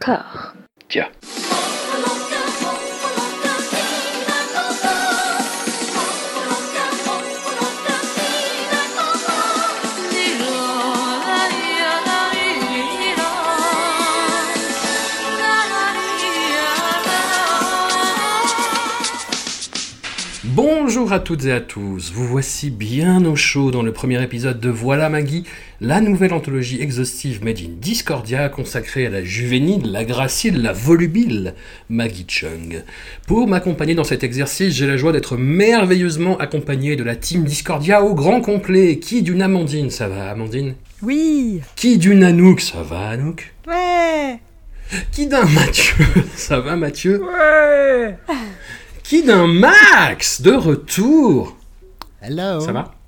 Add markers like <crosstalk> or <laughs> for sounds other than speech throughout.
Tiens. Bonjour à toutes et à tous, vous voici bien au chaud dans le premier épisode de Voilà Maggie, la nouvelle anthologie exhaustive made in Discordia consacrée à la juvénile, la gracile, la volubile Maggie Chung. Pour m'accompagner dans cet exercice, j'ai la joie d'être merveilleusement accompagné de la team Discordia au grand complet. Qui d'une Amandine, ça va Amandine? Oui. Qui d'une Anouk, ça va Anouk? Ouais. Qui d'un Mathieu, <laughs> ça va Mathieu? Ouais. Qui d'un Max de retour? Hello. Ça va?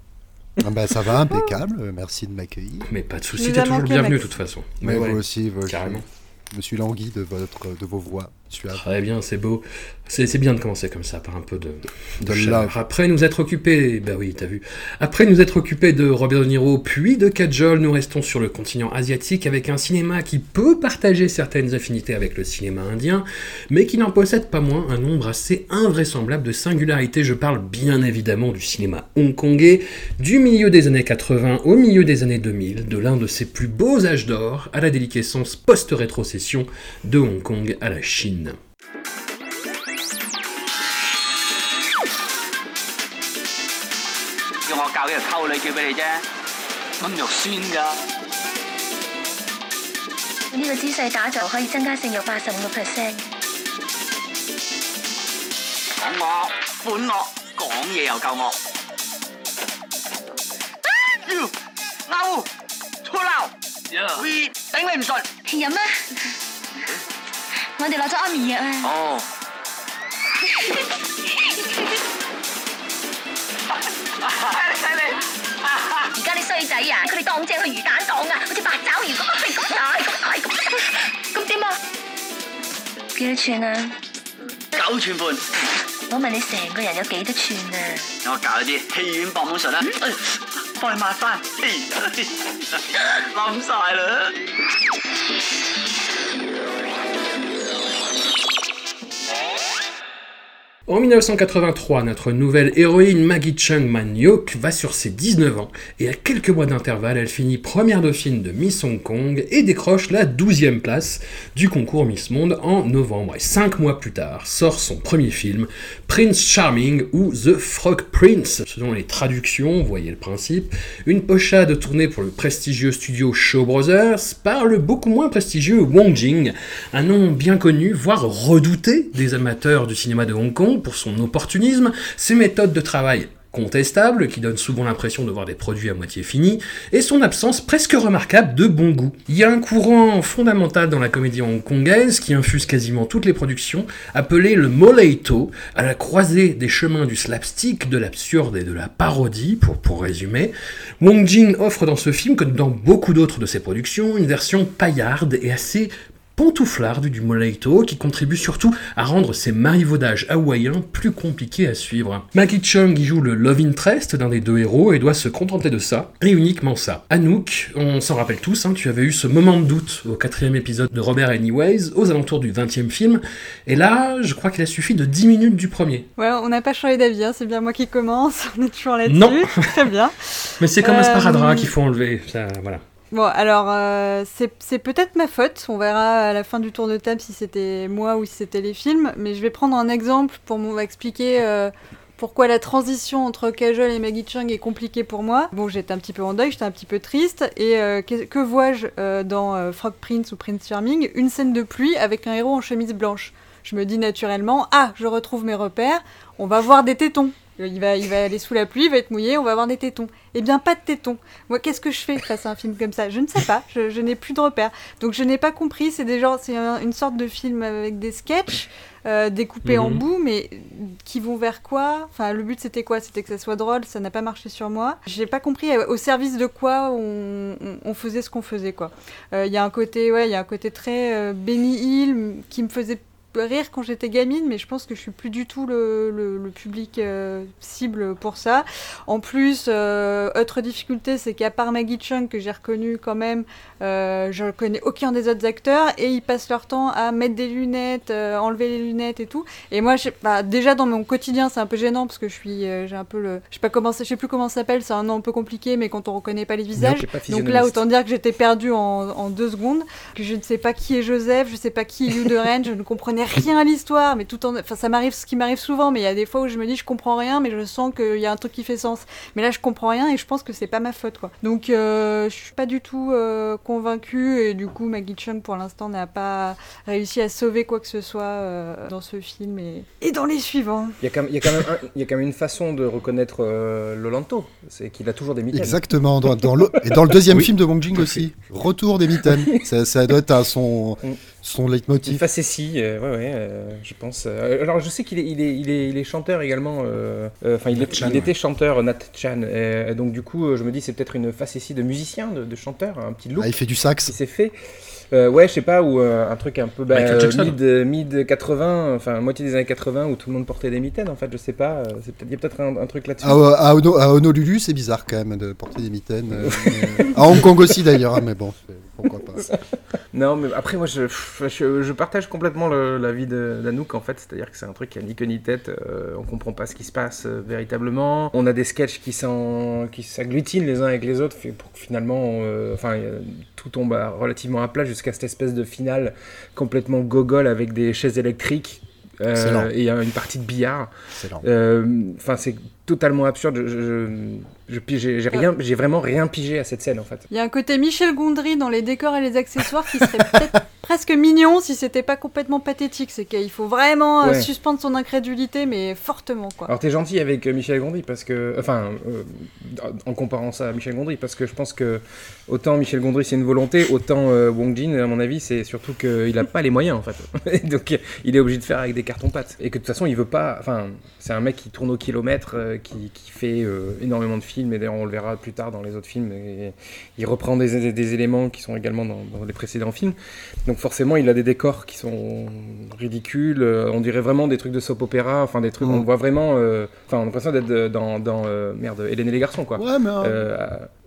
Ah bah, Ça va, impeccable. euh, Merci de m'accueillir. Mais pas de nous t'es toujours le bienvenu de toute façon. Mais ouais, vous aussi, vous, carrément. je me suis langui de, votre, de vos voix Très bien, c'est beau. C'est bien de commencer comme ça, par un peu de, De. Après nous être occupés, bah oui, t'as vu. Après nous être occupés de Robert De Niro, puis de Kajol, nous restons sur le continent asiatique avec un cinéma qui peut partager certaines affinités avec le cinéma indien, mais qui n'en possède pas moins un nombre assez invraisemblable de singularités. Je parle bien évidemment du cinéma hongkongais, du milieu des années 80 au milieu des années 2000, de l'un de ses plus beaux âges d'or à la déliquescence post-rétrocession de Hong Kong à la Chine. 叫我教呢個溝女叫俾你啫，咁肉酸㗎。呢個姿勢打坐可以增加性慾八十五個 percent。講我本惡，講嘢又夠惡。妖勾粗鬧，喂頂你唔順。有咩？我哋落咗安眠藥啊！哦。犀利！而家啲衰仔啊，佢哋當正去魚蛋檔啊，好似八爪魚咁啊，係咁大咁大咁，咁點啊？幾多寸啊？九寸半，我問你成個人有幾多寸啊？我教你啲戲院博滿術啦，哎幫你抹翻，冧晒啦！En 1983, notre nouvelle héroïne Maggie Chung Man-hyuk va sur ses 19 ans et à quelques mois d'intervalle, elle finit première dauphine de Miss Hong Kong et décroche la 12e place du concours Miss Monde en novembre. Et 5 mois plus tard, sort son premier film, Prince Charming ou The Frog Prince. Selon les traductions, vous voyez le principe, une pochade tournée pour le prestigieux studio Shaw Brothers par le beaucoup moins prestigieux Wong Jing, un nom bien connu, voire redouté des amateurs du cinéma de Hong Kong pour son opportunisme, ses méthodes de travail contestables, qui donnent souvent l'impression de voir des produits à moitié finis, et son absence presque remarquable de bon goût. Il y a un courant fondamental dans la comédie hongkongaise qui infuse quasiment toutes les productions, appelé le moleito, à la croisée des chemins du slapstick, de l'absurde et de la parodie, pour, pour résumer. Wong Jing offre dans ce film, comme dans beaucoup d'autres de ses productions, une version paillarde et assez pantouflarde du Moleito qui contribue surtout à rendre ces marivaudages hawaïens plus compliqués à suivre. Maggie Chung y joue le love interest d'un des deux héros et doit se contenter de ça, et uniquement ça. Anouk, on s'en rappelle tous, hein, tu avais eu ce moment de doute au quatrième épisode de Robert Anyways, aux alentours du 20e film, et là, je crois qu'il a suffi de 10 minutes du premier. Ouais, on n'a pas changé d'avis, hein, c'est bien moi qui commence, <laughs> on est toujours là-dessus. Non. <laughs> Très bien. Mais c'est comme un Euh, sparadrap qu'il faut enlever, ça, voilà. Bon, alors, euh, c'est peut-être ma faute. On verra à la fin du tour de table si c'était moi ou si c'était les films. Mais je vais prendre un exemple pour m'expliquer euh, pourquoi la transition entre Kajol et Maggie Chung est compliquée pour moi. Bon, j'étais un petit peu en deuil, j'étais un petit peu triste. Et euh, que, que vois-je dans Frog Prince ou Prince Charming? Une scène de pluie avec un héros en chemise blanche. Je me dis naturellement, ah, je retrouve mes repères, on va voir des tétons. Il va, il va aller sous la pluie, il va être mouillé, on va avoir des tétons. Eh bien, pas de tétons. Moi, qu'est-ce que je fais face à un film comme ça? Je ne sais pas, je, je n'ai plus de repères. Donc, je n'ai pas compris, c'est des genres- c'est un- une sorte de film avec des sketchs euh, découpés en Mhm. bouts, mais qui vont vers quoi? Enfin, le but c'était quoi? C'était que ça soit drôle, ça n'a pas marché sur moi. J'ai pas compris au service de quoi on, on- on faisait ce qu'on faisait, quoi? Euh, Il y a un côté, ouais, il y a un côté très euh, Benny Hill qui me faisait rire quand j'étais gamine, mais je pense que je suis plus du tout le, le- le public euh, cible pour ça. En plus, euh, autre difficulté, c'est qu'à part Maggie Chung, que j'ai reconnu quand même, euh, je ne connais aucun des autres acteurs, et ils passent leur temps à mettre des lunettes, enlever les lunettes et tout. Et moi, je bah, déjà dans mon quotidien, c'est un peu gênant parce que je suis, j'ai un peu le, je sais pas comment, je sais plus comment ça s'appelle, c'est un nom un peu compliqué, mais quand on reconnaît pas les visages. Donc là, autant dire que j'étais perdue en, en deux secondes, que je ne sais pas qui est Joseph, je ne sais pas qui est Hugh je ne comprenais rien à l'histoire, mais tout en, enfin ça m'arrive, ce qui m'arrive souvent, mais il y a des fois où je me dis je comprends rien, mais je sens qu'il y a un truc qui fait sens. Mais là, je comprends rien et je pense que c'est pas ma faute, quoi. Donc, euh, je suis pas du tout euh, convaincue et du coup, Maggie Chung pour l'instant n'a pas réussi à sauver quoi que ce soit euh, dans ce film et, et dans les suivants. Il y, a quand même, il, y a quand même un- il y a quand même une façon de reconnaître euh, Lolanto, c'est qu'il a toujours des mitaines. Exactement, dans, dans le, et dans le deuxième Oui. film de Wong Jing aussi. Retour des mitaines. ça, ça doit être à son, Mm. Son Une leitmotiv. facétie, euh, ouais, ouais, euh, je pense. Euh, alors, je sais qu'il est, il est, il est, il est chanteur également. euh, Enfin, il, Chan, il était chanteur, Nat Chan. euh, donc, du coup, je me dis, c'est peut-être une facétie de musicien, de, de chanteur, un petit look Ah, il fait du sax. s'est fait. Ouais, je sais pas, ou un truc un peu bah, mid, mid 80, enfin moitié des années 80 où tout le monde portait des mitaines. En fait, je sais pas. Il y a peut-être un, un truc là-dessus. À, à, Hono- à Honolulu, c'est bizarre quand même de porter des mitaines. <laughs> à Hong Kong aussi d'ailleurs, hein, mais bon, pourquoi pas. <laughs> Non, mais après, moi, je, je, je partage complètement l'avis de- d'Anouk, en fait. C'est-à-dire que c'est un truc qui a ni queue ni tête. euh, on comprend pas ce qui se passe euh, véritablement. On a des sketchs qui s'agglutinent les uns avec les autres pour que finalement, euh, enfin, euh, tout tombe à- relativement à plat jusqu'à cette espèce de finale complètement gogol avec des chaises électriques. euh, et une partie de billard. Euh, Enfin, c'est totalement absurde. Je, j'ai j'ai rien, j'ai vraiment rien pigé à cette scène en fait. Il y a un côté Michel Gondry dans les décors et les accessoires qui serait <laughs> peut-être presque mignon si c'était pas complètement pathétique. C'est qu'il faut vraiment euh, Ouais. suspendre son incrédulité, mais fortement, quoi. Alors t'es gentil avec euh, Michel Gondry parce que, enfin, euh, en comparant ça à Michel Gondry, parce que je pense que autant Michel Gondry c'est une volonté, autant euh, Wong Jin, à mon avis, c'est surtout qu'il a pas les moyens en fait. <laughs> Donc il est obligé de faire avec des cartons pâtes et que de toute façon il veut pas, enfin, c'est un mec qui tourne au kilomètre, euh, qui, qui fait euh, énormément de films et d'ailleurs on le verra plus tard dans les autres films. Et il reprend des, des- éléments qui sont également dans, dans les précédents films. Donc forcément il a des décors qui sont ridicules. euh, on dirait vraiment des trucs de soap opéra, enfin des trucs, Mm. on voit vraiment, enfin on a l'impression d'être dans, dans merde, Hélène et les garçons quoi. Ouais, mais.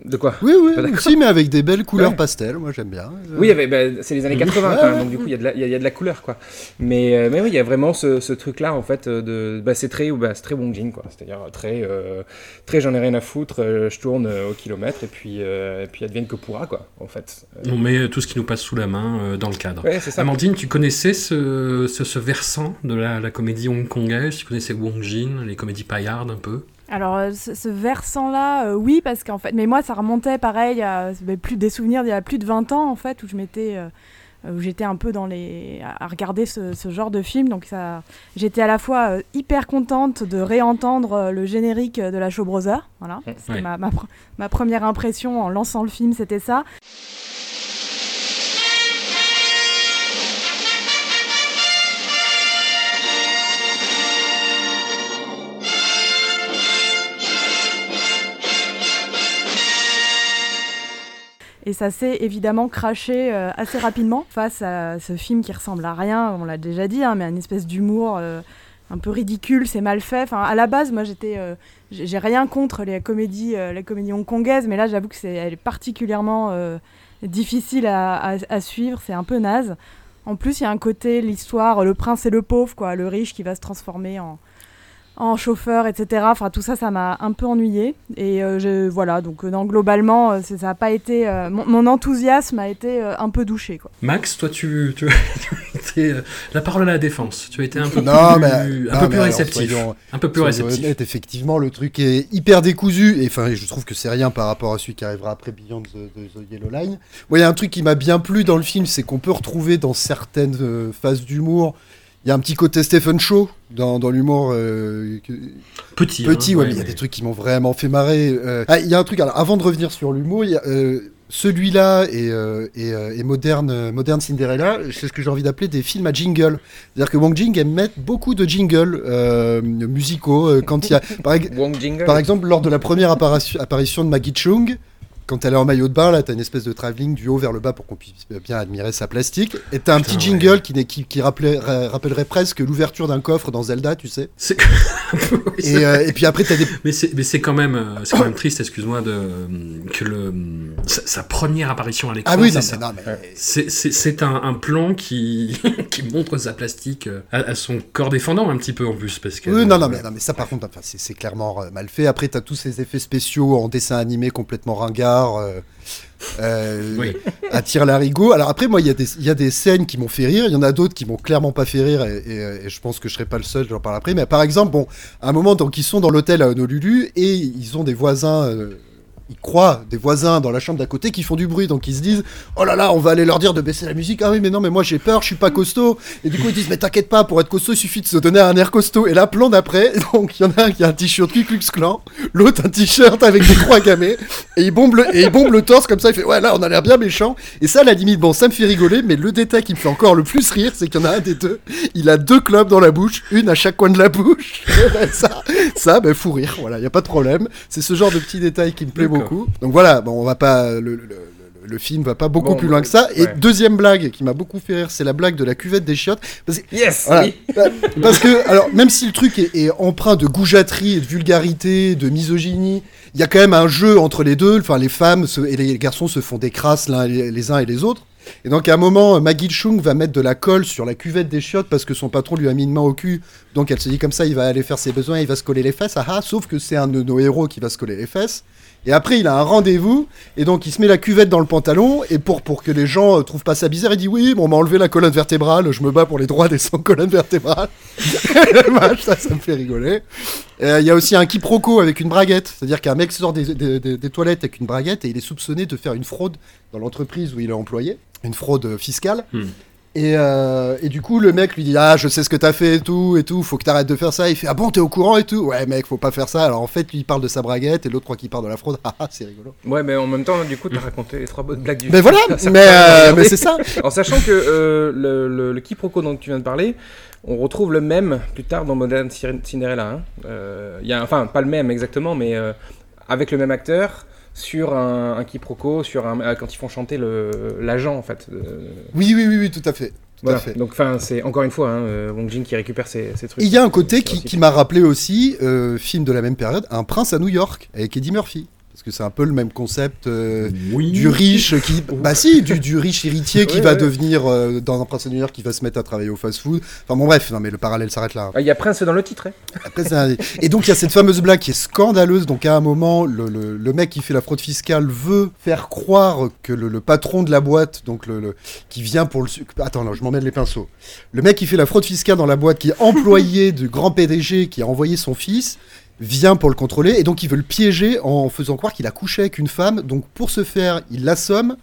de quoi oui, oui, si, mais avec des belles couleurs Ouais. pastel, moi j'aime bien. Oui, bah, c'est les années 80 Ouais, quand même, donc du coup il y, a de la- il y a- y a de la couleur quoi. Mais, mais oui, il y a vraiment ce, ce truc là en fait de, bah, c'est très, bah, c'est très Wong Jin quoi. C'est-à-dire très, euh, très j'en ai rien à foutre, euh, je tourne euh, au kilomètre et puis, euh, et puis advienne que pourra quoi en fait. Euh, On met tout ce qui nous passe sous la main euh, dans le cadre. ouais, c'est ça. Amandine, tu connaissais ce, ce, ce versant de la, la comédie hongkongaise? Tu connaissais Wong Jin, les comédies paillardes un peu? Alors, euh, ce, ce versant-là, euh, oui, parce qu'en fait, mais moi, ça remontait pareil à mais plus des souvenirs d'il y a plus de 20 ans, en fait, où je m'étais. euh, où j'étais un peu dans les à regarder ce, ce genre de film. Donc ça j'étais à la fois euh, hyper contente de réentendre euh, le générique de la Show Brothers. Voilà. C'était Ouais. ma, ma, ma première impression en lançant le film c'était ça Et ça s'est évidemment craché euh, assez rapidement face à ce film qui ressemble à rien, on l'a déjà dit, hein, mais une espèce d'humour euh, un peu ridicule, c'est mal fait. Enfin, à la base, moi, j'étais, euh, j'ai rien contre les comédies, les comédies hongkongaises, mais là, j'avoue que c'est, est particulièrement difficile à, à- à suivre. C'est un peu naze. En plus, il y a un côté l'histoire, le prince et le pauvre, quoi, le riche qui va se transformer en en chauffeur, etc. Enfin, tout ça, ça m'a un peu ennuyé. Et euh, je, voilà, donc euh, non, globalement, euh, ça a pas été. euh, mon, mon enthousiasme a été euh, un peu douché, quoi. Max, toi, tu, tu, <laughs> tu as été euh, la parole à la défense. Tu as été un peu Non, plus, mais, un non, peu mais plus alors, réceptif. soyons- un peu plus réceptif. honnêtes, effectivement, le truc est hyper décousu. Et enfin, je trouve que c'est rien par rapport à celui qui arrivera après Beyond the, the- the Yellow Line. Moi, il y a un truc qui m'a bien plu dans le film, c'est qu'on peut retrouver dans certaines euh, phases d'humour. Il y a un petit côté Stephen Shaw dans, dans l'humour. euh, que- Petit. Petit, hein, ouais, mais il y a mais- des trucs qui m'ont vraiment fait marrer. Euh, ah, il y a un truc, alors avant de revenir sur l'humour, euh, celui-là et, euh, et, euh, et Modern, euh, Modern Cinderella, c'est ce que j'ai envie d'appeler des films à jingle. C'est-à-dire que Wong Jing aime mettre beaucoup de jingles euh, musicaux euh, quand il y a. Par, ex- Wong Jingle. par exemple, lors de la première apparition, apparition de Maggie Chung, quand elle est en maillot de bain, là, t'as une espèce de travelling du haut vers le bas pour qu'on puisse bien admirer sa plastique. Et t'as un Putain, petit jingle qui, rappellerait presque l'ouverture d'un coffre dans Zelda, tu sais. C'est- Oui, c'est Et, euh, et puis après, t'as des. Mais c'est, mais c'est quand même, euh, c'est quand même triste, excuse-moi, de que le sa, sa première apparition à l'écran, Ah oui, c'est non, ça. mais, non, mais- C'est, un, un plan qui <laughs> qui montre sa plastique euh, à, à son corps défendant un petit peu en plus parce que. Oui, non, non, mais, non, mais ça, par contre, enfin, c'est clairement mal fait. Après, t'as tous ces effets spéciaux en dessin animé complètement ringards. Euh, euh, Oui. attire l'arigot. Alors après, moi, il y, a des- il y a des scènes qui m'ont fait rire. Il y en a d'autres qui m'ont clairement pas fait rire. Et, et- et je pense que je serai pas le seul, j'en parle après. Mais par exemple, bon, à un moment, donc, ils sont dans l'hôtel à Honolulu et ils ont des voisins. euh, ils croient des voisins dans la chambre d'à côté qui font du bruit, donc ils se disent Oh là là, on va aller leur dire de baisser la musique. Ah oui, mais non, mais moi j'ai peur, je suis pas costaud. Et du coup, ils disent Mais t'inquiète pas, pour être costaud, il suffit de se donner un air costaud. Et là, plan d'après, <laughs> donc il y en a un qui a un t-shirt Ku Klux Klan, l'autre un t-shirt avec des croix gammées, et il bombe le, et il torse comme ça. Il fait Ouais, là, on a l'air bien méchant. Et ça, à la limite, bon, ça me fait rigoler, mais le détail qui me fait encore le plus rire, c'est qu'il y en a un des deux, il a deux clubs dans la bouche, une à chaque coin de la bouche. <laughs> Ben, ça, ça, ben, fou rire, voilà, il y a pas de problème. C'est ce genre de petit détail qui me plaît. Beaucoup. Donc voilà, bon, on va pas. Le, le- le- film va pas beaucoup Bon, plus loin que ça. Et deuxième blague qui m'a beaucoup fait rire, c'est la blague de la cuvette des chiottes. Parce que, Yes voilà. Bah, Parce que, alors, même si le truc est, est empreint de goujaterie et de vulgarité, de misogynie, il y a quand même un jeu entre les deux. Enfin, les femmes se- et les garçons se font des crasses les uns et les autres. Et donc, à un moment, Maggie Chung va mettre de la colle sur la cuvette des chiottes parce que son patron lui a mis une main au cul. Donc, elle se dit comme ça, il va aller faire ses besoins, il va se coller les fesses. Ah ah, sauf que c'est un de nos héros qui va se coller les fesses. Et après, il a un rendez-vous, et donc il se met la cuvette dans le pantalon, et pour, pour que les gens euh, trouvent pas ça bizarre, il dit Oui, bon, on m'a enlevé la colonne vertébrale, je me bats pour les droits des sans colonne vertébrale. <laughs> Dommage, ça, ça me fait rigoler. Euh, Il y a aussi un quiproquo avec une braguette, c'est-à-dire qu'un mec sort des, des- toilettes avec une braguette, et il est soupçonné de faire une fraude dans l'entreprise où il est employé, une fraude fiscale. Hmm. Et, euh, et du coup, le mec lui dit Ah, je sais ce que t'as fait et tout, et tout, faut que t'arrêtes de faire ça. Il fait Ah bon, t'es au courant et tout Ouais, mec, faut pas faire ça. Alors en fait, lui, il parle de sa braguette, et l'autre croit qu'il parle de la fraude. <laughs> Ah, ah, c'est rigolo. Ouais, mais en même temps, du coup, t'as raconté les trois bonnes blagues du Mais voilà, <laughs> Ça mais, euh, mais c'est ça. <laughs> En sachant que euh, le, le, le quiproquo dont tu viens de parler, on retrouve le même plus tard dans Modern Cin- Cinderella. hein. Il y a, enfin, pas le même exactement, mais avec le même acteur sur un, un quiproquo, sur un, euh, quand ils font chanter l'agent en fait. Oui, oui, oui, oui, tout à fait. Voilà. Donc, enfin, c'est encore une fois hein, euh, Wong Jin qui récupère ses, ses trucs. Il y a un côté qui, qui m'a rappelé aussi, euh, film de la même période, Un prince à New York, avec Eddie Murphy. Parce que c'est un peu le même concept euh, Oui. du riche qui. <laughs> Bah si, du, du riche héritier qui Ouais, va ouais. devenir, euh, dans Un prince York, qui va se mettre à travailler au fast-food. Enfin bon, bref, non mais le parallèle s'arrête là. Ah, Il y a Prince dans le titre. hein. Après, c'est un- Et donc il y a cette fameuse blague qui est scandaleuse. Donc à un moment, le, le- le mec qui fait la fraude fiscale veut faire croire que le, le patron de la boîte, donc le, qui vient pour le... Attends, non, je m'emmène les pinceaux. Le mec qui fait la fraude fiscale dans la boîte, qui est employé <laughs> du grand PDG, qui a envoyé son fils, vient pour le contrôler. Et donc il veut le piéger en faisant croire qu'il a couché avec une femme. Donc pour ce faire, il l'assomme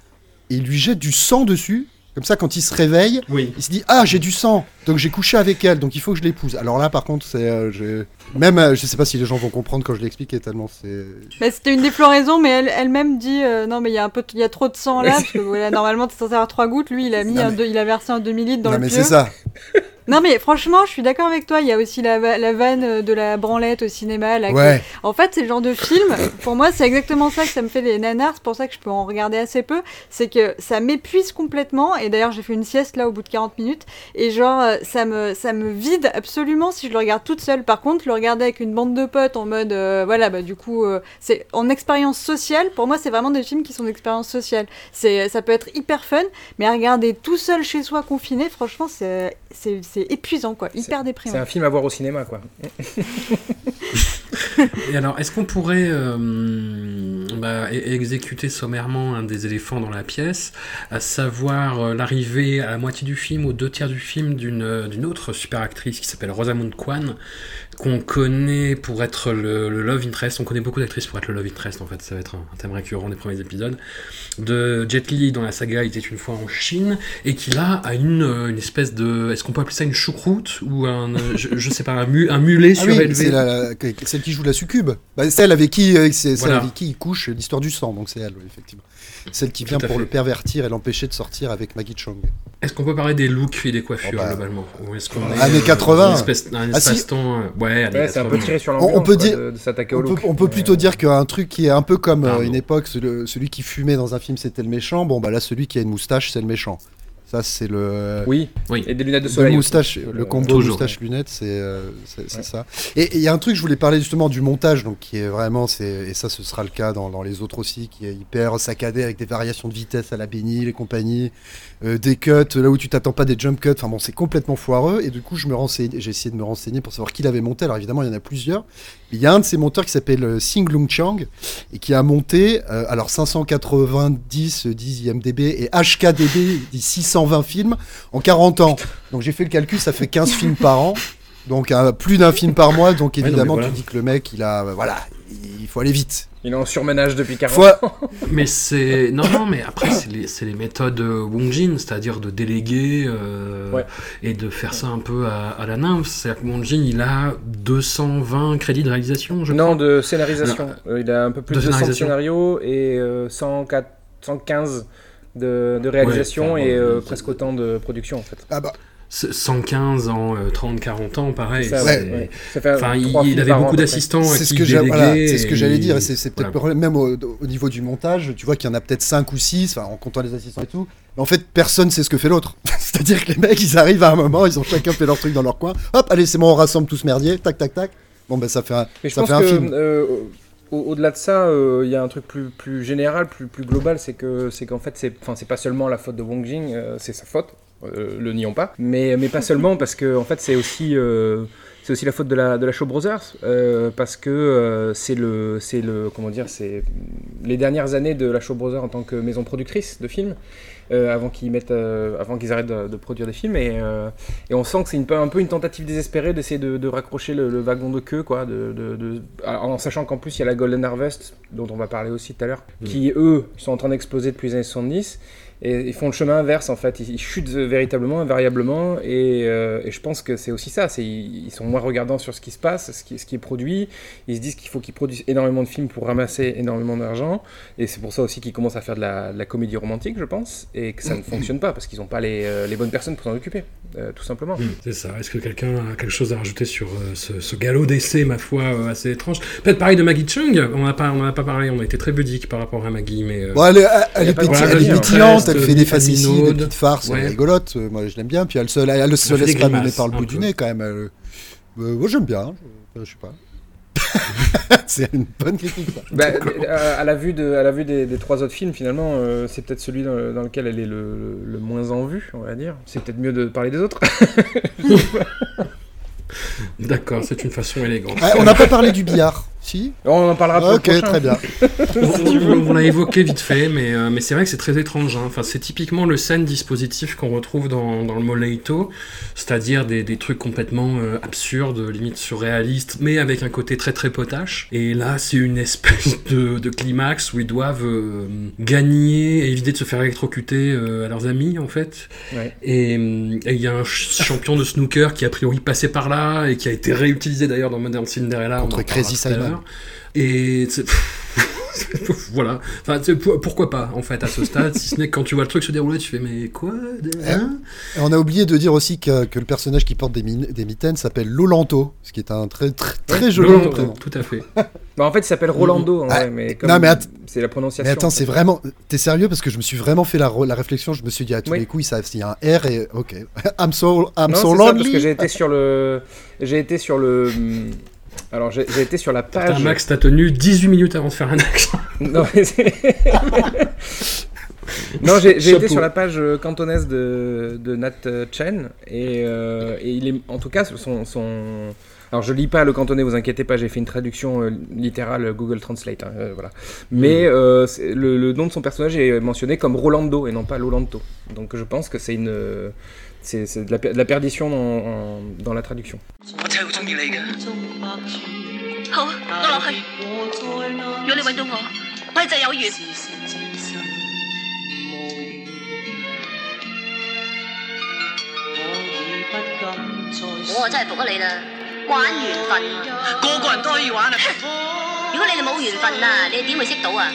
et il lui jette du sang dessus. Comme ça, quand il se réveille, Oui. il se dit ah j'ai du sang donc j'ai couché avec elle donc il faut que je l'épouse alors là par contre c'est euh, même euh, je sais pas si les gens vont comprendre quand je l'explique tellement c'est Bah, C'était une des floraisons, mais elle- elle-même dit euh, non, mais il y a un peu, il y a trop de sang là, <laughs> parce que voilà, normalement t'es censé avoir trois gouttes. Lui, il a mis, Non, un mais- deux- il a versé un demi litre dans non le mais pieu. c'est ça Non, mais franchement, je suis d'accord avec toi. Il y a aussi la, la vanne euh, de la branlette au cinéma. Là, que- ouais En fait, c'est le genre de film. Pour moi, c'est exactement ça que ça me fait des nanars. C'est pour ça que je peux en regarder assez peu. C'est que ça m'épuise complètement. Et d'ailleurs, j'ai fait une sieste là au bout de 40 minutes. Et genre, ça me, ça me vide absolument si je le regarde toute seule. Par contre, le regarder avec une bande de potes en mode, euh, voilà, bah du coup, euh, c'est en expérience sociale. Pour moi, c'est vraiment des films qui sont d'expérience sociale. C'est, ça peut être hyper fun, mais à regarder tout seul chez soi confiné, franchement, c'est, c'est, c'est épuisant, quoi, hyper C'est déprimant. un film à voir au cinéma, quoi. <laughs> Et alors, est-ce qu'on pourrait euh, bah, exécuter sommairement un des éléphants dans la pièce, à savoir euh, l'arrivée à la moitié du film, aux deux tiers du film, d'une d'une autre super actrice qui s'appelle Rosamund Kwan, qu'on connaît pour être le, le love interest. On connaît beaucoup d'actrices pour être le love interest, en fait, ça va être un, un thème récurrent des premiers épisodes. De Jet Li dans la saga Il était une fois en Chine, et qui là a une, euh, une espèce de. Est-ce qu'on peut appeler ça une choucroute Ou un. euh, je, je sais pas, un, mu- un mulet ah oui surélevé? c'est la, la- celle qui joue la succube bah, celle avec qui euh, c'est celle avec qui il couche l'histoire du sang, donc c'est elle, effectivement. Celle qui vient pour fait. le pervertir et l'empêcher de sortir avec Maggie Chong. Est-ce qu'on peut parler des looks et des coiffures Oh bah, globalement? Ou est-ce qu'on est années euh, 80. dans un espèce- un Ah, si. espace-temps euh, Ouais, années Ouais, c'est un peu 80. tiré sur On- l'ambiance on peut quoi, dire- de, de s'attaquer au On peut, look. on peut plutôt dire qu'un truc qui est un peu comme euh, une époque, celui, celui qui fumait dans un film c'était le méchant, bon bah là celui qui a une moustache c'est le méchant. Ça c'est le... Oui. Oui. Et des lunettes de Le soleil. moustache, aussi. le combo moustache-lunettes, c'est euh, Ouais. ça. Et et il y a un truc, je voulais parler justement du montage, donc qui est vraiment, et ça ce sera le cas dans, dans les autres aussi, qui est hyper saccadé avec des variations de vitesse à la bénie, les compagnies, euh, des cuts là où tu t'attends pas des jump cuts. Enfin bon, c'est complètement foireux. Et du coup, je me renseigne, j'ai essayé de me renseigner pour savoir qui l'avait monté. Alors évidemment, il y en a plusieurs. Mais il y a un de ces monteurs qui s'appelle euh, Sing Lung Chang et qui a monté euh, alors 590 10 IMDb et HKDB dit 620 films en 40 ans. Donc j'ai fait le calcul, ça fait 15 films par an. Donc euh, plus d'un film par mois. Donc évidemment, voilà. tu dis que le mec, il a, euh, voilà, il faut aller vite. Il est en surménage depuis 40 Faut- ans. <laughs> Mais c'est. Non, non, mais après, c'est les, c'est les méthodes euh, Wong Jin, c'est-à-dire de déléguer euh, Ouais. et de faire ça un peu à, à la nymphe. C'est-à-dire que Wong Jin, il a 220 crédits de réalisation, je Non, crois. de scénarisation. Euh, il a un peu plus De de, 100 scénarisation. scénarios et euh, 104 115 de, de réalisation Ouais, et euh, presque autant de production en fait. Ah bah, C'est 115 en 30-40 ans, pareil. Ça, c'est- ouais, ouais. Ça fait Enfin, il, avait beaucoup d'assistants à c'est ce voilà, ce que et- j'allais dire. C'est peut-être voilà. même au, au niveau du montage, tu vois qu'il y en a peut-être 5 ou 6, en comptant les assistants et tout. Mais en fait, personne sait ce que fait l'autre. <laughs> C'est-à-dire que les mecs, ils arrivent à un moment, ils ont chacun fait leur truc dans leur coin. Hop, allez, c'est bon, on rassemble tout ce merdier. Tac, tac, tac. Bon, ben ça fait un, Mais je ça pense fait un que film. euh, au- au-delà de ça, euh, il y a un truc plus, plus général, plus, plus global, c'est que c'est qu'en fait, c'est enfin, c'est pas seulement la faute de Wong Jing, euh, c'est sa faute, euh, le nions pas, mais, mais pas seulement parce que en fait, c'est aussi euh, c'est aussi la faute de la, de la Shaw Brothers euh, parce que c'est le c'est le comment dire c'est les dernières années de la Shaw Brothers en tant que maison productrice de films avant qu'ils mettent avant qu'ils arrêtent de, de produire des films. Et, et on sent que c'est une, un peu une tentative désespérée d'essayer de, de raccrocher le, le wagon de queue quoi de, en sachant qu'en plus il y a la Golden Harvest dont on va parler aussi tout à l'heure qui eux sont en train d'exploser depuis les années 70 et ils font le chemin inverse en fait, ils, ils chutent véritablement, invariablement, et, euh, et je pense que c'est aussi ça, c'est ils, ils sont moins regardants sur ce qui se passe, ce qui, ce qui est produit, ils se disent qu'il faut qu'ils produisent énormément de films pour ramasser énormément d'argent, et c'est pour ça aussi qu'ils commencent à faire de la, de la comédie romantique, je pense, et que ça ne fonctionne pas, parce qu'ils n'ont pas les, euh, les bonnes personnes pour s'en occuper, euh, tout simplement. Hmm, C'est ça. Est-ce que quelqu'un a quelque chose à rajouter sur euh, ce, ce galop d'essai, ma foi, euh, assez étrange? Peut-être pareil de Maggie Chung. On n'a pas, on en a pas parlé. On a été très budique par rapport à Maggie, mais euh, Bon, elle est, elle est pas péti- problème. elle est Voilà, pétillante, Reste, elle fait des facéties, des petites farces, Ouais. est rigolote. euh, Moi, je l'aime bien. Puis elle se, elle, elle se laisse pas mener par le bout peu. du nez quand même. elle. Euh, moi, j'aime bien. Je, je sais pas. <laughs> c'est une bonne critique. Ça. Bah, euh, à la vue, de, à la vue des, des trois autres films, finalement, euh, c'est peut-être celui dans, dans lequel elle est le, le- le moins en vue, on va dire. C'est peut-être mieux de parler des autres. <laughs> d'accord, c'est une façon élégante. Ah, on n'a pas parlé du billard. Si On en parlera pour le Ok, prochain. très bien. on, on l'a évoqué vite fait, mais, euh, mais c'est vrai que c'est très étrange. hein. Enfin, c'est typiquement le scène dispositif qu'on retrouve dans, dans le Moleito, c'est-à-dire des, des trucs complètement euh, absurdes, limite surréalistes, mais avec un côté très très potache. Et là, c'est une espèce <laughs> de, de climax où ils doivent euh, gagner et éviter de se faire électrocuter euh, à leurs amis, en fait. Ouais. Et il y a un ch- champion de snooker qui a priori passé par là et qui a été réutilisé d'ailleurs dans Modern Cinderella. on Contre Crazy Simon. Et <laughs> voilà. Enfin, pourquoi pas en fait à ce stade, si ce n'est que quand tu vois le truc se dérouler, tu fais mais quoi hein Et on a oublié de dire aussi que, que le personnage qui porte des, min- des mitaines s'appelle Lolanto, ce qui est un très très, très joli prénom. Tout à fait. <laughs> Bah, en fait, il s'appelle Rolando, en Ah, vrai, mais comme non, mais c'est la prononciation. Mais attends, c'est vraiment. T'es sérieux? Parce que je me suis vraiment fait la, réflexion. Je me suis dit à tous Oui. les coups, il savent s'il y a un R et ok. <laughs> I'm so, I'm Non, so c'est ça, parce lonely. que j'ai été sur le, j'ai été sur le, alors j'ai été sur la Putain, page. Max, t'as tenu 18 minutes avant de faire un accent. <laughs> Non, mais <laughs> non, j'ai été sur la page euh, cantonaise de, de Nat euh, Chen et, euh, et il est, en tout cas, son, son... Alors je lis pas le cantonais, vous inquiétez pas, j'ai fait une traduction euh, littérale Google Translate, hein, euh, voilà. Mais euh, c'est- le, le nom de son personnage est mentionné comme Rolando et non pas Lolanto. Donc je pense que c'est une, c'est c'est de, la per- de la perdition dans, en- dans la traduction. 我真係好中意你嘅。好，我落去。如果你揾到我，我哋就有緣。我真係服咗你啦，玩緣分。個個人都可以玩啊！如果你哋冇緣分啊，你哋點會識到啊？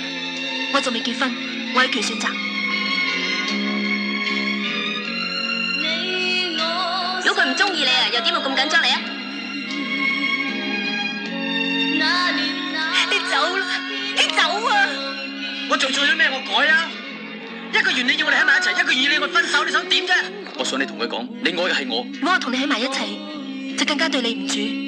我仲未結婚，我有權選擇。唔中意你啊，又點會咁緊張你啊？你走啦，你走啊！我做錯咗咩？我改啊！一個月你要我哋喺埋一齊，一個月要你我分手，你想點啫？我想你同佢講，你愛嘅係我。如果我同你喺埋一齊，就更加對你唔住。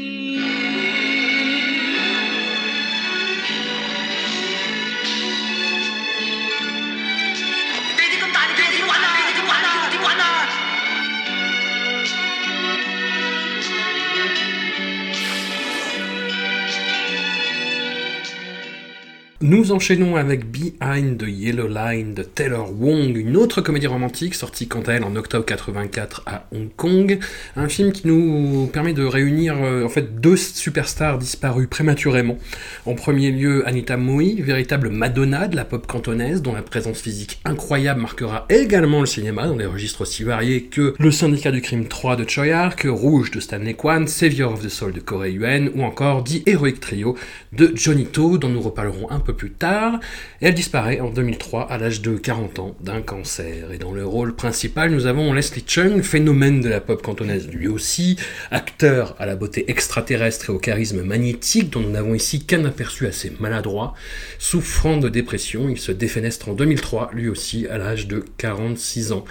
？Nous enchaînons avec Behind the Yellow Line de Taylor Wong, une autre comédie romantique sortie quant à elle en octobre 84 à Hong Kong. Un film qui nous permet de réunir euh, en fait deux superstars disparues prématurément. En premier lieu, Anita Mui, véritable Madonna de la pop cantonaise, dont la présence physique incroyable marquera également le cinéma dans des registres aussi variés que Le Syndicat du Crime 3 de Choi Ark, Rouge de Stanley Kwan, Savior of the Soul de Corey Yuen ou encore The Heroic Trio de Johnny To, dont nous reparlerons un peu plus tard. Elle disparaît en 2003 à l'âge de 40 ans d'un cancer. Et dans le rôle principal, nous avons Leslie Chung, phénomène de la pop cantonaise lui aussi, acteur à la beauté extraterrestre et au charisme magnétique dont nous n'avons ici qu'un aperçu assez maladroit. Souffrant de dépression, il se défenestre en 2003 lui aussi à l'âge de 46 ans.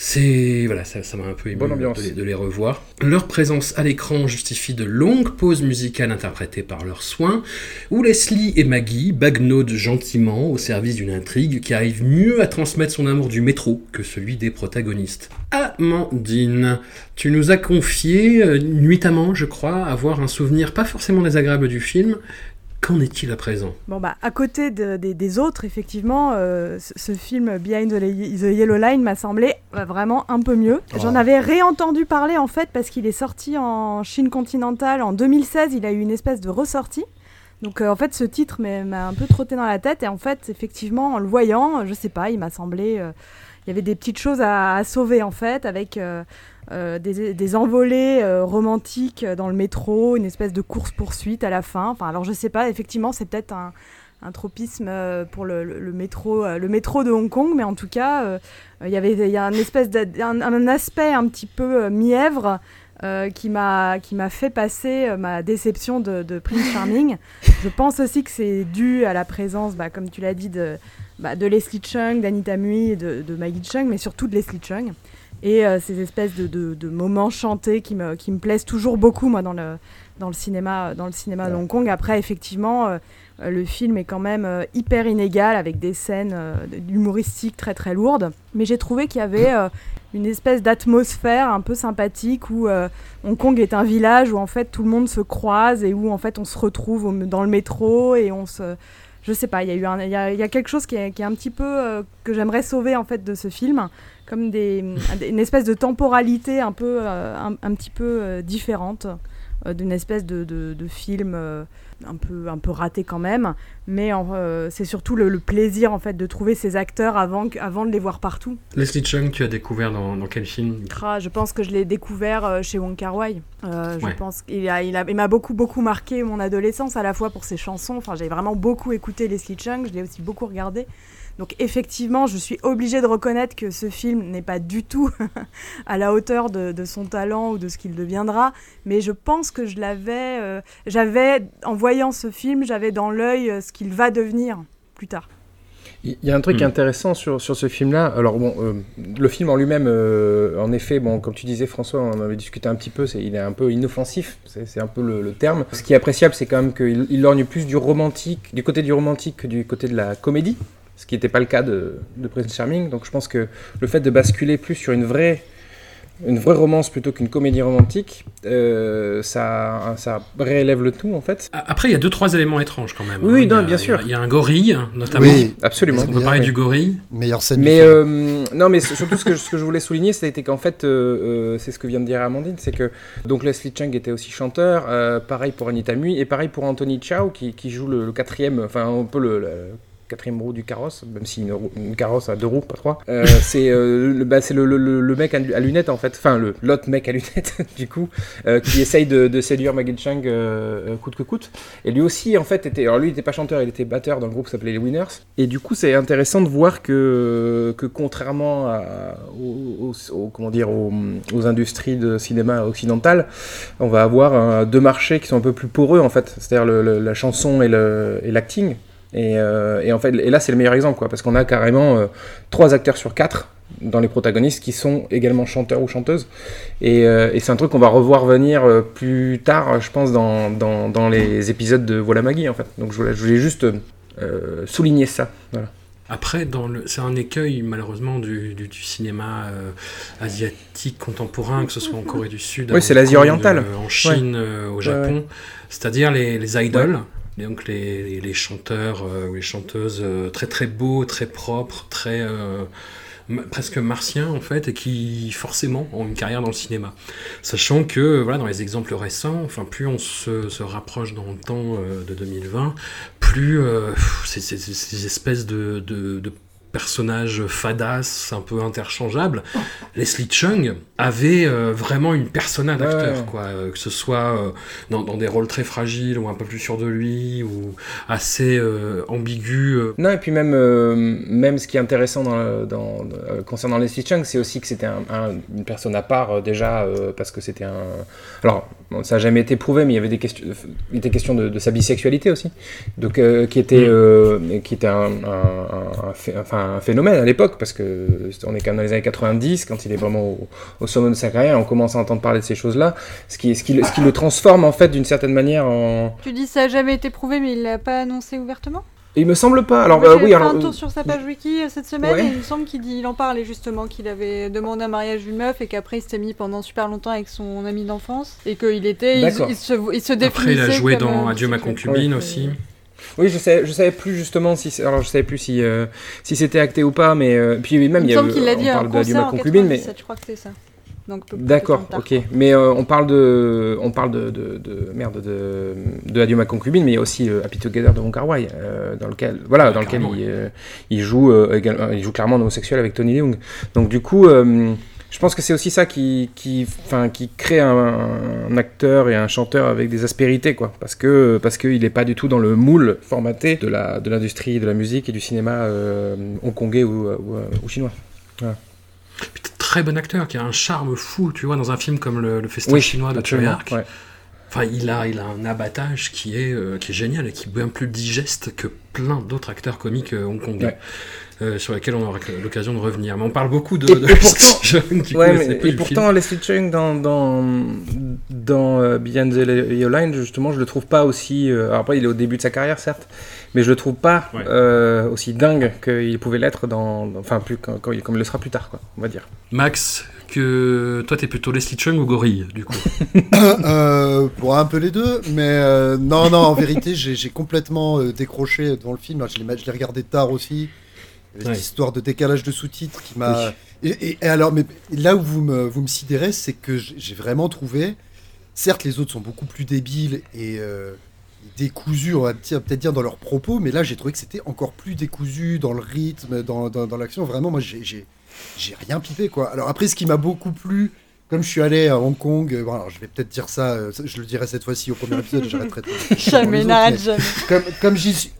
C'est voilà, ça m'a un peu ému Bonne ambiance. de, les- de les revoir. Leur présence à l'écran justifie de longues pauses musicales interprétées par leurs soins, où Leslie et Maggie bagnodent gentiment au service d'une intrigue qui arrive mieux à transmettre son amour du métro que celui des protagonistes. Amandine, tu nous as confié euh, nuitamment, je crois, avoir un souvenir pas forcément désagréable du film. Qu'en est-il à présent? Bon bah à côté de- des, des autres, effectivement, euh, ce, ce film Behind the, the Yellow Line m'a semblé euh, vraiment un peu mieux. J'en Oh. avais réentendu parler en fait parce qu'il est sorti en Chine continentale en 2016. Il a eu une espèce de ressortie. Donc euh, en fait ce titre m'a un peu trotté dans la tête et en fait effectivement en le voyant, je sais pas, il m'a semblé, euh, il y avait des petites choses à, à sauver en fait avec euh, des, envolées euh, romantiques dans le métro, une espèce de course-poursuite à la fin. Enfin, alors je sais pas, effectivement, c'est peut-être un, tropisme euh, pour le, métro, le métro de Hong Kong, mais en tout cas, il y avait y a un espèce aspect un petit peu mièvre. qui m'a fait passer ma déception de, Prince Charming. Je pense aussi que c'est dû à la présence, bah, comme tu l'as dit, de, bah, Leslie Chung, d'Anita Mui de, de Maggie Chung, mais surtout de Leslie Chung. Et euh, ces espèces de, de- de moments chantés qui me, qui me plaisent toujours beaucoup, moi, dans le, dans le cinéma, dans le cinéma de Hong Kong. Après, effectivement, euh, euh, le film est quand même euh, hyper inégal, avec des scènes humoristiques très très lourdes. Mais j'ai trouvé qu'il y avait une espèce d'atmosphère un peu sympathique où Hong Kong est un village où en fait tout le monde se croise et où en fait on se retrouve dans le métro et on se je sais pas, il y a y y quelque chose qui est, qui est un petit peu euh, que j'aimerais sauver en fait de ce film, comme des, une espèce de temporalité un peu, euh, un, un petit peu euh, différente euh, d'une espèce de, de, de film euh, un peu, un peu raté quand même, mais euh, c'est surtout le, le plaisir en fait de trouver ces acteurs avant, avant de les voir partout. Leslie Chung, tu as découvert dans, dans quel film? Ah, je pense que je l'ai découvert euh, chez Wong Kar Wai. Je Ouais. pense qu'il a, il a, il m'a beaucoup beaucoup marqué mon adolescence à la fois pour ses chansons. Enfin, j'ai vraiment beaucoup écouté Leslie Chung. Je l'ai aussi beaucoup regardé. Donc effectivement, je suis obligée de reconnaître que ce film n'est pas du tout <laughs> à la hauteur de, de son talent ou de ce qu'il deviendra. Mais je pense que je l'avais, euh, j'avais en voyant ce film, j'avais dans l'œil euh, ce qu'il va devenir plus tard. Il y a un truc Hmm. intéressant sur, sur ce film-là. Alors bon, euh, le film en lui-même, euh, en effet, bon, comme tu disais François, on en avait discuté un petit peu, c'est, il est un peu inoffensif, c'est, c'est un peu le, le terme. Ce qui est appréciable, c'est quand même qu'il il lorgne plus du romantique, du côté du romantique que du côté de la comédie, ce qui n'était pas le cas de, de Prince Charming. Donc je pense que le fait de basculer plus sur une vraie une vraie romance plutôt qu'une comédie romantique, euh, ça, ça réélève le tout en fait. A- Après, il y a deux, trois éléments étranges quand même. Oui, hein. a- non, bien sûr. Il y a un gorille, notamment. Oui, Absolument. On peut parler Oui. du gorille? meilleure scène. Mais euh, non, mais surtout ce que, ce que je voulais souligner, c'était qu'en fait, euh, euh, c'est ce que vient de dire Amandine, c'est que donc Leslie Chung était aussi chanteur, euh, pareil pour Anita Mui et pareil pour Anthony Chow qui, qui joue le, le quatrième, enfin un peu le, le- quatrième roue du carrosse, même si une, carrosse a deux roues, pas trois. Euh, <laughs> c'est euh, le, bah, c'est le, mec à, à lunettes en fait, enfin l'autre mec à lunettes <laughs> du coup, euh, qui essaye de, séduire Maggie Chung coûte que coûte. Et lui aussi en fait était, alors lui il était pas chanteur, il était batteur le groupe qui s'appelait les Winners. Et du coup c'est intéressant de voir que, que contrairement à, aux, comment dire, aux, industries de cinéma occidentales, on va avoir deux marchés qui sont un peu plus poreux en fait, c'est-à-dire la chanson et l'acting. Et, euh, et en fait, et là c'est le meilleur exemple quoi, parce qu'on a carrément euh, trois acteurs sur quatre dans les protagonistes qui sont également chanteurs ou chanteuses. Et, euh, et c'est un truc qu'on va revoir venir euh, plus tard, je pense, dans, dans, dans les épisodes de Voilà Maggie en fait. Donc je voulais, je voulais juste euh, souligner ça. Voilà. Après, dans le, c'est un écueil malheureusement du, du, du cinéma asiatique contemporain, que ce soit en Corée du Sud, Oui, c'est l'Asie orientale. en Chine, au Japon, ouais. c'est-à-dire les, les idoles. Donc les, les, chanteurs euh, ou les chanteuses euh, très très beaux, très propres, très euh, presque martiens en fait, et qui forcément ont une carrière dans le cinéma. Sachant que voilà, dans les exemples récents, enfin plus on se, se rapproche dans le temps euh, de 2020, plus euh, ces espèces de personnages fadas, un peu interchangeables. Leslie Chung avait euh, vraiment une persona d'acteur, Ouais. quoi, euh, que ce soit euh, dans, dans des rôles très fragiles ou un peu plus sûr de lui ou assez ambigu. Non, et puis même, même ce qui est intéressant dans, le- dans, concernant Leslie Chung, c'est aussi que c'était un- un- une personne à part déjà, parce que c'était un... Alors, ça n'a jamais été prouvé, mais il y avait des questions, il était question de, de sa bisexualité aussi, donc qui était, Mm. qui était un, un- un- un phé- enfin, un phénomène à l'époque, parce que on est quand même dans les années 90, quand il est vraiment au, au sommet de sa carrière, on commence à entendre parler de ces choses-là, ce qui, ce qui, le- ce qui le transforme en fait d'une certaine manière en... Tu dis ça a jamais été prouvé, mais il l'a pas annoncé ouvertement? Il me semble pas, alors euh, oui, fait alors... un tour sur sa page wiki euh, cette semaine Ouais. et il me semble qu'il dit, il en parlait justement qu'il avait demandé un mariage d'une meuf et qu'après il s'était mis pendant super longtemps avec son ami d'enfance et qu'il était, il, se, il se Après, il a définissait joué comme, dans euh, Adieu ma concubine Ouais. aussi. Oui, je savais, je savais plus justement si, alors je savais plus si, euh, si c'était acté ou pas, mais euh, puis même Il il y a, l'a dit on à un parle de ma concubine, mais 97, je crois que c'est ça. Donc, d'accord, ok, mais euh, on parle de, on parle de, de, de- merde de, de Adieu ma concubine, mais il y a aussi euh, Happy Together de Wong Kar Wai, euh, dans lequel, voilà, dans lequel carrément, il, euh, il joue, euh, également- il joue clairement en homosexuel avec Tony Leung. Donc du coup. Euh, je pense que c'est aussi ça qui, qui, enfin, qui crée un, un acteur et un chanteur avec des aspérités, quoi. Parce que parce qu'il n'est pas du tout dans le moule formaté de la de l'industrie de la musique et du cinéma euh, hongkongais ou, ou, ou chinois. Puis, Très bon acteur, qui a un charme fou, tu vois, dans un film comme Le, Oui, chinois de ouais. Enfin, il a, il a un abattage qui est, euh, qui est génial et qui est bien plus digeste que plein d'autres acteurs comiques euh, hongkongais. Ouais. euh, sur lesquels on aura l'occasion de revenir. Mais on parle beaucoup de, Et- de et pourtant- Jeune, du Ouais, coup, mais- et pourtant, Leslie Chung dans, dans, dans Beyond the Yellow Line, justement, je le trouve pas aussi. alors après, il est au début de sa carrière, certes, mais je le trouve pas Ouais. euh, aussi dingue qu'il pouvait l'être dans, dans- Enfin, plus quand, quand il- comme il le sera plus tard, quoi, on va dire. Max, que toi, t'es plutôt Leslie Chung ou Gorille, du coup <laughs> euh, pour un peu les deux, mais euh, non, non, en vérité, j'ai complètement euh, décroché devant le film. Je l'ai regardé tard aussi. Il y avait Ouais. Cette histoire de décalage de sous-titres qui m'a. Et, et- et alors, mais là où vous me, vous me sidérez, c'est que j'ai vraiment trouvé. Certes, les autres sont beaucoup plus débiles et euh, décousus, on va dire- peut-être dire dans leurs propos, mais là, j'ai trouvé que c'était encore plus décousu dans le rythme, dans, dans, dans l'action. Vraiment, moi, j'ai- j'ai rien pipé, quoi. Alors après, ce qui m'a beaucoup plu, comme je suis allé à Hong Kong, euh, bon, alors je vais peut-être dire ça, euh, je le dirai cette fois-ci au premier épisode, j'arrêterai de- <laughs> Jamais, n'arrête jamais. Comme, comme j'y suis.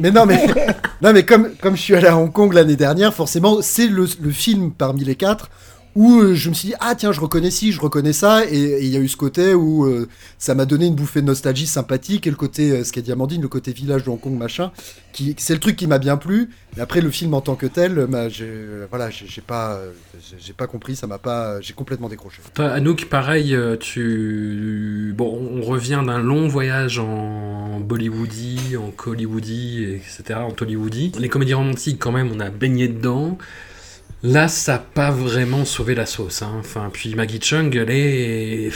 mais non, mais, <laughs> non, mais comme, comme je suis allé à Hong Kong l'année dernière, forcément, c'est le, le film parmi les quatre où euh, je me suis dit, ah tiens, je reconnais ci, je reconnais ça, et et il y a eu ce côté où euh, ça m'a donné une bouffée de nostalgie sympathique, et le côté, euh, ce qu'a dit Amandine, le côté village de Hong Kong, machin, qui, c'est le truc qui m'a bien plu. Mais après, le film en tant que tel, euh, bah, j'ai, voilà, j'ai pas, j'ai- pas compris, ça m'a pas, j'ai complètement décroché. Anouk, pareil, tu... Bon, on revient d'un long voyage en Bollywoodie, en Collywoodie, etc., en Tollywoodie. Les comédies romantiques, quand même, on a baigné dedans. Là, ça n'a pas vraiment sauvé la sauce. hein. Enfin, puis Maggie Chung, elle est...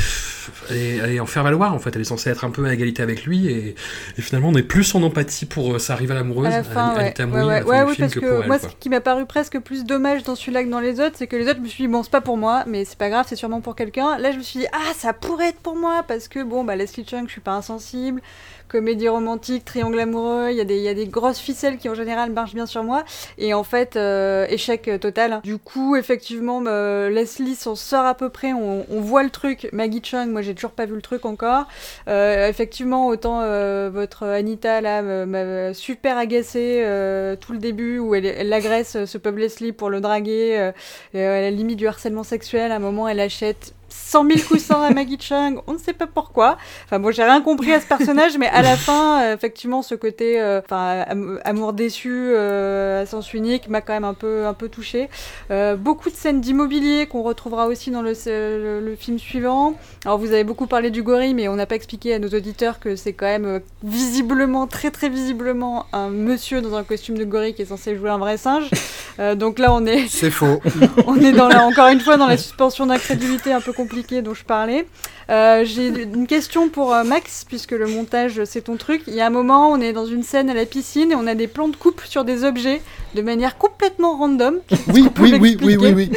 elle est, elle est en faire valoir, en fait. Elle est censée être un peu à égalité avec lui, et, et finalement, on est plus en empathie pour euh, sa rivale amoureuse, À fin, ouais. À oui, parce que que, pour elle, moi, quoi. ce qui m'a paru presque plus dommage dans celui-là que dans les autres, c'est que les autres, je me suis dit, bon, c'est pas pour moi, mais c'est pas grave, c'est sûrement pour quelqu'un. Là, je me suis dit, ah, ça pourrait être pour moi, parce que, bon, bah, Leslie Chung, je suis pas insensible. Comédie romantique, triangle amoureux, il y, a des- grosses ficelles qui en général marchent bien sur moi. Et en fait, euh, échec euh, total. Du coup, effectivement, Leslie s'en sort à peu près, on, voit le truc. Maggie Chung, moi j'ai toujours pas vu le truc encore. Euh, effectivement, autant votre Anita là m'a super agacée tout le début où elle, agresse ce pauvre Leslie pour le draguer. à la limite du harcèlement sexuel, à un moment elle achète 100 000 coussins à Maggie Chung, on ne sait pas pourquoi. Enfin bon, j'ai rien compris à ce personnage, mais à la fin, euh, effectivement, ce côté, euh, am- amour déçu euh, à sens unique m'a quand même un peu, un peu touché. Euh, beaucoup de scènes d'immobilier qu'on retrouvera aussi dans le, le, le film suivant. Alors vous avez beaucoup parlé du gorille, mais on n'a pas expliqué à nos auditeurs que c'est quand même euh, visiblement, très très visiblement, un monsieur dans un costume de gorille qui est censé jouer un vrai singe. Donc là, on est C'est faux. <laughs> on est dans la, encore une fois dans la suspension d'incrédulité un peu compliquée dont je parlais. Euh, J'ai une question pour euh, Max, puisque le montage c'est ton truc. Il y a un moment, on est dans une scène à la piscine et on a des plans de coupe sur des objets de manière complètement random. <laughs> Oui, oui, oui, oui, oui,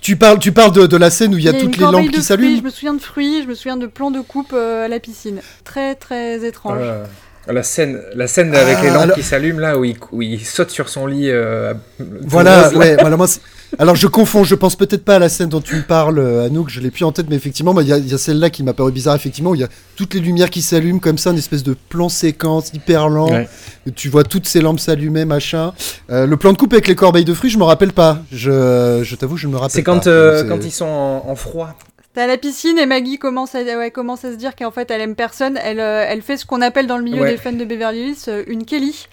tu parles, tu parles de, de la scène où il y a toutes les lampes qui s'allument. Je me souviens de fruits, je me souviens de plans de coupe euh, à la piscine. Très très étrange. Euh, la scène, la scène avec Ah, les lampes alors- qui s'allument là, où il, où il saute sur son lit. euh, <laughs> Voilà, ouais, voilà, moi, alors je confonds, je pense peut-être pas à la scène dont tu me parles, euh, Anouk, je l'ai plus en tête, mais effectivement, il y a, celle-là qui m'a paru bizarre, effectivement, où il y a toutes les lumières qui s'allument comme ça, une espèce de plan séquence hyper lent, Ouais. tu vois toutes ces lampes s'allumer, machin. Euh, le plan de coupe avec les corbeilles de fruits, je me rappelle pas, je, je t'avoue, je me rappelle C'est pas. quand, euh, C'est- quand ils sont en, en froid. T'es à la piscine et Maggie commence à, ouais, commence à se dire qu'en fait elle aime personne. Elle, euh, elle fait ce qu'on appelle dans le milieu Ouais. des fans de Beverly Hills euh, une Kelly.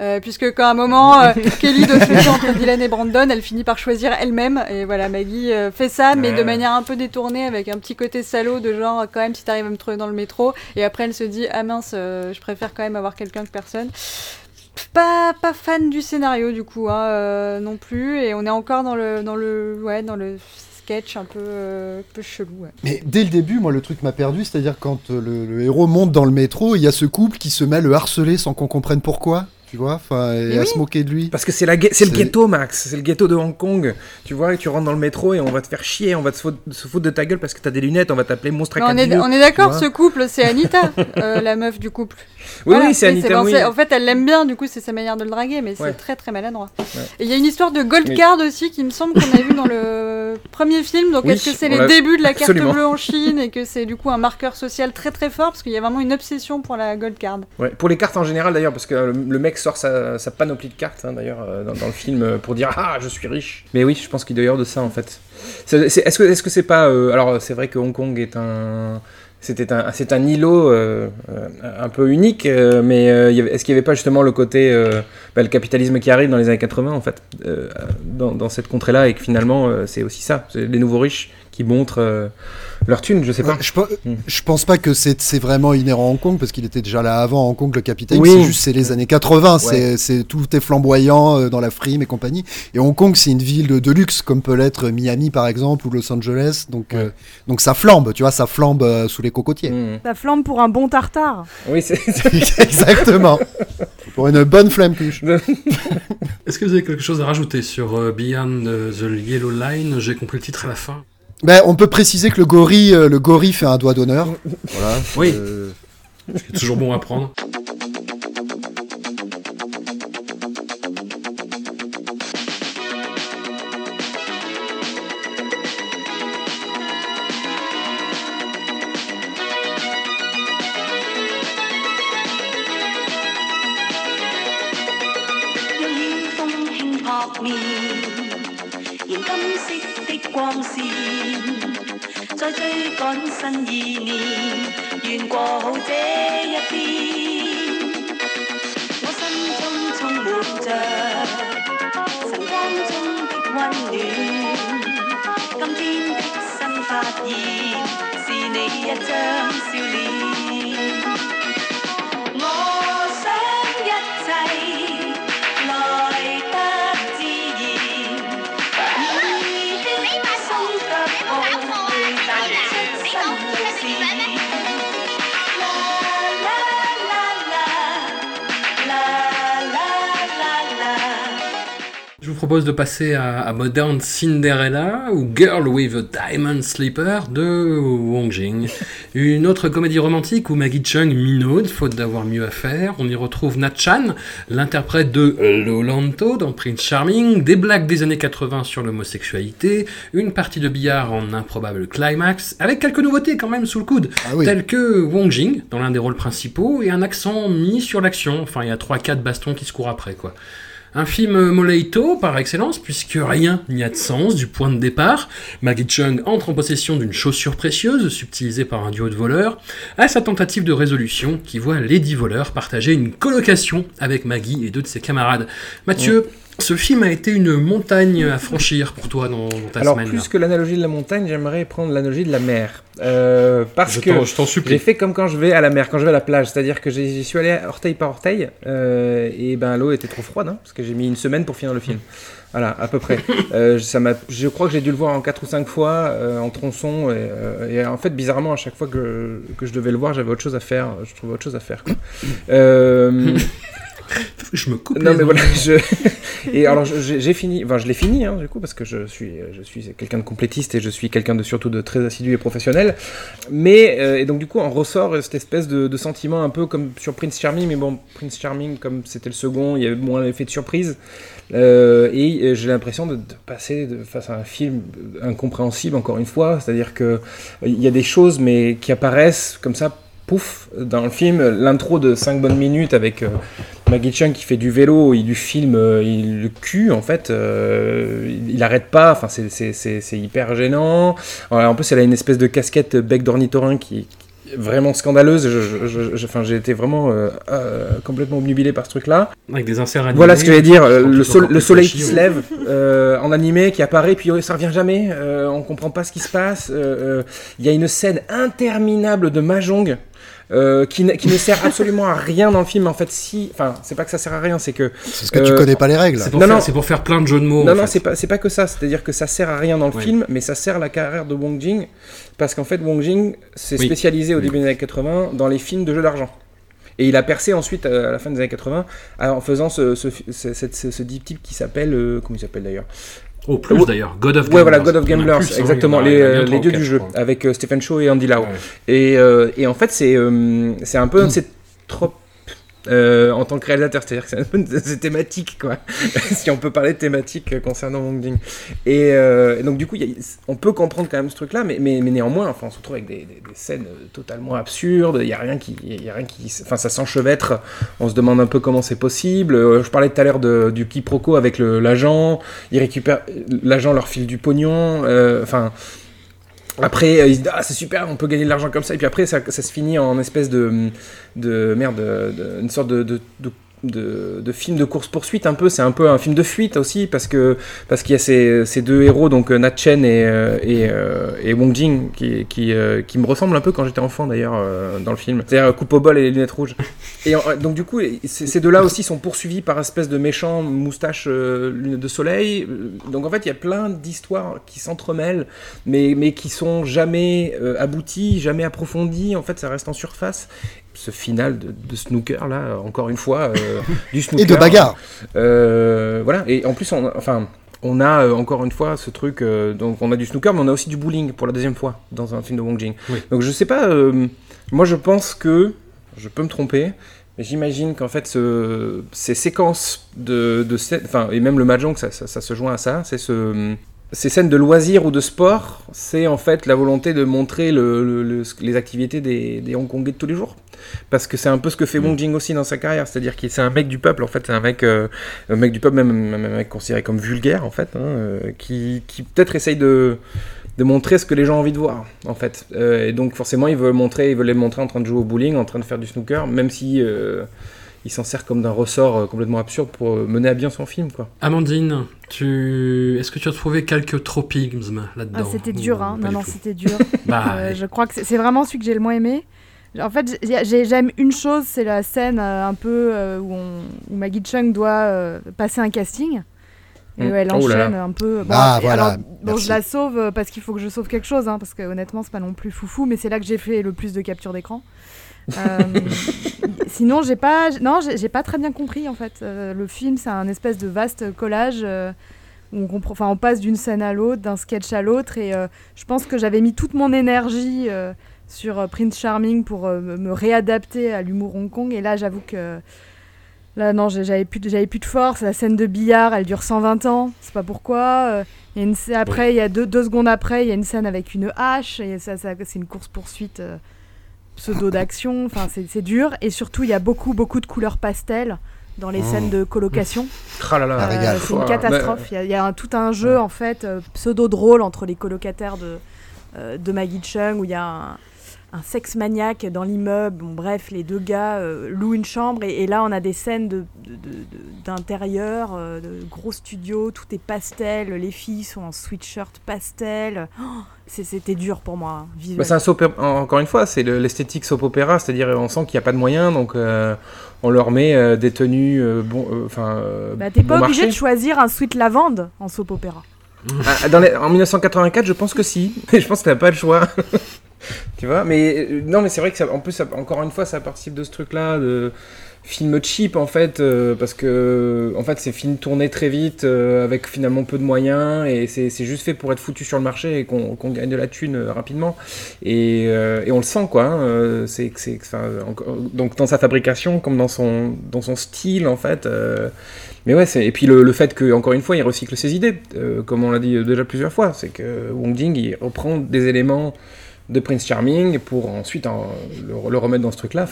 Euh, puisque quand à un moment euh, <laughs> Kelly doit choisir entre Dylan et Brandon, elle finit par choisir elle-même. Et voilà, Maggie fait ça, mais de manière un peu détournée, avec un petit côté salaud de genre quand même si t'arrives à me trouver dans le métro. Et après elle se dit ah mince, je préfère quand même avoir quelqu'un que personne. Pas, pas fan du scénario du coup hein, euh, non plus et on est encore dans le dans le ouais dans le sketch un peu euh, un peu chelou ouais. Mais dès le début, moi, le truc m'a perdu, c'est-à-dire quand euh, le, le héros monte dans le métro, il y a ce couple qui se met à le harceler sans qu'on comprenne pourquoi, tu vois, enfin, et à se moquer de lui. Parce que c'est la c'est le ghetto, Max. C'est le ghetto de Hong Kong. Tu vois, et tu rentres dans le métro et on va te faire chier, on va te foutre, se foutre de ta gueule parce que t'as des lunettes, on va t'appeler monstre à Mais on est, on est d'accord, ce couple, c'est Anita, <laughs> euh, la meuf du couple. Oui, Voilà. oui, c'est Anita. oui. En fait, elle l'aime bien, du coup, c'est sa manière de le draguer, mais Ouais. c'est très très maladroit. Ouais. Et il y a une histoire de gold Oui. card aussi qui me semble qu'on a vu dans le <laughs> premier film. Donc, Oui, est-ce que c'est les débuts de la carte absolument. bleue en Chine et que c'est du coup un marqueur social très très fort? Parce qu'il y a vraiment une obsession pour la gold card Ouais, pour les cartes en général d'ailleurs, parce que le, le mec sort sa, sa panoplie de cartes hein, d'ailleurs euh, dans, dans le film euh, pour dire ah je suis riche. Mais oui, je pense qu'il doit y avoir de ça en fait. Est-ce que est-ce que c'est pas euh, alors c'est vrai que Hong Kong est un c'était un c'est un îlot euh, euh, un peu unique, euh, mais est-ce qu'il n'y avait pas justement le côté bah, le capitalisme qui arrive dans les années 80 en fait dans, cette contrée-là et que finalement c'est aussi ça, les nouveaux riches qui montrent euh, leur thune, je sais pas. Ouais, je, pe- Hmm. je pense pas que c'est vraiment inhérent à Hong Kong parce qu'il était déjà là avant Hong Kong le capitaine. Oui. C'est juste c'est les années 80, Ouais. c'est tout est flamboyant euh, dans la frime et compagnie. Et Hong Kong c'est une ville de, de luxe comme peut l'être Miami par exemple ou Los Angeles. Donc Ouais. euh, donc ça flambe, tu vois, ça flambe euh, sous les cocotiers. Hmm. Ça flambe pour un bon tartare. Oui, c'est <laughs> Exactement. Pour une bonne flamme cuche. Est-ce que vous avez quelque chose à rajouter sur euh, Beyond the Yellow Line? J'ai compris le titre à la fin. Ben, on peut préciser que le gorille, euh, le gorille fait un doigt d'honneur. Voilà. Oui. Euh, C'est toujours bon à prendre. Propose de passer à, à Modern Cinderella ou Girl with a Diamond Slipper de Wong Jing. Une autre comédie romantique où Maggie Chung minaude, faute d'avoir mieux à faire. On y retrouve Nat Chan, l'interprète de Lolanto dans Prince Charming, des blagues des années 80 sur l'homosexualité, une partie de billard en improbable climax, avec quelques nouveautés quand même sous le coude, Ah oui. telles que Wong Jing dans l'un des rôles principaux et un accent mis sur l'action. Enfin, il y a 3-4 bastons qui se courent après, quoi. Un film Moleito par excellence, puisque rien n'y a de sens du point de départ. Maggie Chung entre en possession d'une chaussure précieuse, subtilisée par un duo de voleurs, à sa tentative de résolution qui voit Lady Voleur partager une colocation avec Maggie et deux de ses camarades. Mathieu, ce film a été une montagne à franchir pour toi dans, dans ta Alors, semaine. plus là. que l'analogie de la montagne, j'aimerais prendre l'analogie de la mer. Euh, parce Je que t'en- je t'en j'ai fait comme quand je vais à la mer, quand je vais à la plage. C'est-à-dire que j'y suis allé orteil par orteil, euh, et ben l'eau était trop froide, hein, parce que j'ai mis une semaine pour finir le film. Voilà, à peu près. <laughs> Euh, ça m'a, je crois que j'ai dû le voir en 4 ou 5 fois, euh, en tronçon, et, euh, et en fait, bizarrement, à chaque fois que, que je devais le voir, j'avais autre chose à faire. Je trouvais autre chose à faire. <laughs> Je me coupe non mais voilà, je... <laughs> et alors j'ai fini, enfin je l'ai fini hein, du coup parce que je suis, je suis quelqu'un de complétiste et je suis quelqu'un de surtout de très assidu et professionnel. Mais euh, et donc du coup en ressort cette espèce de, de sentiment un peu comme sur Prince Charming, mais bon Prince Charming comme c'était le second, il y avait moins l'effet de surprise. Euh, et euh, j'ai l'impression de, de passer de, face à un film incompréhensible encore une fois, c'est-à-dire que euh, il y a des choses mais qui apparaissent comme ça pouf dans le film l'intro de 5 bonnes minutes avec euh, Maggie Chung qui fait du vélo et du film euh, il le cul en fait euh, il, il arrête pas enfin c'est- hyper gênant en plus elle a une espèce de casquette bec d'ornithorynque qui qui est vraiment scandaleuse j'ai été vraiment euh, euh, complètement obnubilé par ce truc là Avec des inserts animés. voilà ce que j'allais dire, euh, le, sol- soleil qui se lève euh, en animé, qui apparaît, puis euh, ça revient jamais, euh, on comprend pas ce qui se passe. euh, euh, Il y a une scène interminable de Mahjong. Euh, qui, ne- qui ne sert absolument à rien dans le film en fait si enfin c'est pas que ça sert à rien c'est que C'est parce que tu Euh, connais pas les règles. C'est pour, Non, faire- non. c'est pour faire plein de jeux de mots. non en non c'est pas c'est pas que ça c'est à dire que ça sert à rien dans le Oui. film mais ça sert la carrière de Wong Jing parce qu'en fait Wong Jing s'est Oui. spécialisé au Oui. début des années 80 dans les films de jeux d'argent et il a percé ensuite euh, à la fin des années 80 en faisant ce, ce, ce, ce- ce- ce deep type qui s'appelle euh, comment il s'appelle d'ailleurs Au plus Ouais. d'ailleurs, God of Ouais, voilà, Gamblers. God of Gamblers, plus, exactement, a- les, euh, les dieux du je jeu, avec euh, Stephen Chow et Andy Lau. Ouais. Et, euh, et en fait, c'est euh, c'est un peu un de ces tropes euh, en tant que réalisateur, c'est-à-dire que c'est <laughs> thématiques, quoi, <laughs> si on peut parler de thématiques euh, concernant Wong Jing. Et, euh, et donc, du coup, on peut comprendre quand même ce truc-là, mais, mais, mais néanmoins, enfin, on se retrouve avec des, des- scènes totalement absurdes, il n'y a rien qui. enfin, ça s'enchevêtre, on se demande un peu comment c'est possible. Je parlais tout à l'heure du quiproquo avec l'agent, il récupère. L'agent leur file du pognon, enfin. Après, euh, ils se disent, ah, c'est super, on peut gagner de l'argent comme ça. Et puis après, ça, se finit en espèce de. de merde, de- une sorte de de, film de course-poursuite un peu, c'est un peu un film de fuite aussi parce que parce qu'il y a ces, ces deux héros donc euh, Nat Chen et, euh, euh, et Wong Jing qui, qui, me ressemblent un peu quand j'étais enfant d'ailleurs dans le film, c'est-à-dire coupe au bol et les lunettes rouges. Et donc du coup, ces deux-là aussi sont poursuivis par espèce de méchant moustache de soleil. Donc en fait, il y a plein d'histoires qui s'entremêlent mais, mais qui sont jamais aboutis, jamais approfondis. En fait, ça reste en surface. Ce final de, de snooker, là, encore une fois, euh, <laughs> du snooker. Et de bagarre. Euh, voilà. Et en plus, on, enfin, on a euh, encore une fois ce truc. euh, donc, on a du snooker, mais on a aussi du bowling pour la deuxième fois dans un film de Wong Jing. Oui. Donc, je sais pas. euh, moi, je pense que je peux me tromper. Mais j'imagine qu'en fait, ce- ces séquences de, enfin, et même le mahjong, ça, ça, ça se joint à ça, c'est ce, ces scènes de loisirs ou de sport, c'est en fait la volonté de montrer le, le- le- les activités des, des Hongkongais de tous les jours. Parce que c'est un peu ce que fait Wong Jing aussi dans sa carrière, c'est-à-dire qu'il c'est un mec du peuple, en fait, c'est un mec, euh, un mec du peuple, même, même un mec considéré comme vulgaire, en fait, hein, euh, qui, qui peut-être essaye de, de montrer ce que les gens ont envie de voir, en fait. Euh, et donc forcément, ils veulent montrer, ils veulent les montrer en train de jouer au bowling, en train de faire du snooker, même si euh, il s'en sert comme d'un ressort euh, complètement absurde pour euh, mener à bien son film, quoi. Amandine, tu... est-ce que tu as trouvé quelques tropismes là-dedans? Ah, c'était dur, hein. Non, non, c'était dur. <laughs> Bah, Euh, ouais. je crois que c'est- vraiment celui que j'ai le moins aimé. En fait, j'ai- j'ai- j'aime une chose, c'est la scène euh, un peu euh, où, on- où Maggie Chung doit euh, passer un casting. Et Mm. où elle Oh là là. enchaîne un peu. Bon, Ah, voilà, alors, bon, je la sauve parce qu'il faut que je sauve quelque chose, hein, parce que honnêtement, c'est pas non plus foufou, mais c'est là que j'ai fait le plus de captures d'écran. Euh, sinon, j'ai pas, non, j'ai pas très bien compris en fait. Euh, le film, c'est un espèce de vaste collage euh, où on, comprend, on passe d'une scène à l'autre, d'un sketch à l'autre, et euh, je pense que j'avais mis toute mon énergie euh, sur Prince Charming pour euh, me réadapter à l'humour Hong Kong, et là, j'avoue que là, non, j'avais plus, de- j'avais plus de force. La scène de billard, elle dure 120 ans, c'est pas pourquoi. Une, sc- après, il y a deux, deux secondes après, il y a une scène avec une hache, et ça, ça- c'est une course poursuite pseudo d'action. Enfin, c'est c'est dur. Et surtout, il y a beaucoup, beaucoup de couleurs pastel dans les Oh. scène de colocation. Ah là là. Un Euh, c'est une catastrophe. Il y a, il y a un- tout un jeu en fait euh, pseudo drôle entre les colocataires de, euh, de Maggie Chung où il y a un, un sexe maniaque dans l'immeuble. Bon, bref, les deux gars euh, louent une chambre et, et là on a des scènes de, de- de- de- d'intérieur, euh, de gros studios, tout est pastel. Les filles sont en sweatshirt pastel. Oh, c'était dur pour moi hein, Bah, opéra- encore une fois, c'est le- l'esthétique soap opéra, c'est-à-dire on sent qu'il n'y a pas de moyens, donc euh, on leur met euh, des tenues bon, enfin. Bah, t'es pas obligé marché. de choisir un sweat lavande en soap opéra. Ah, dans les- en 1984, je pense que si. <laughs> je pense que t'as pas le choix. Tu vois Mais euh, non, mais c'est vrai que ça, en plus, encore une fois, ça participe de ce truc-là de film cheap en fait, euh, parce que en fait, c'est film tourné très vite euh, avec finalement peu de moyens et c'est juste fait pour être foutu sur le marché et qu'on qu'on gagne de la thune rapidement. Et, et on le sent quoi. hein, c'est donc dans sa fabrication comme dans son dans son style en fait. mais ouais, et puis le, le fait que encore une fois, il recycle ses idées, comme on l'a dit déjà plusieurs fois, c'est que Wong Jing il reprend des éléments de Prince Charming pour ensuite en- le, remettre dans ce truc-là.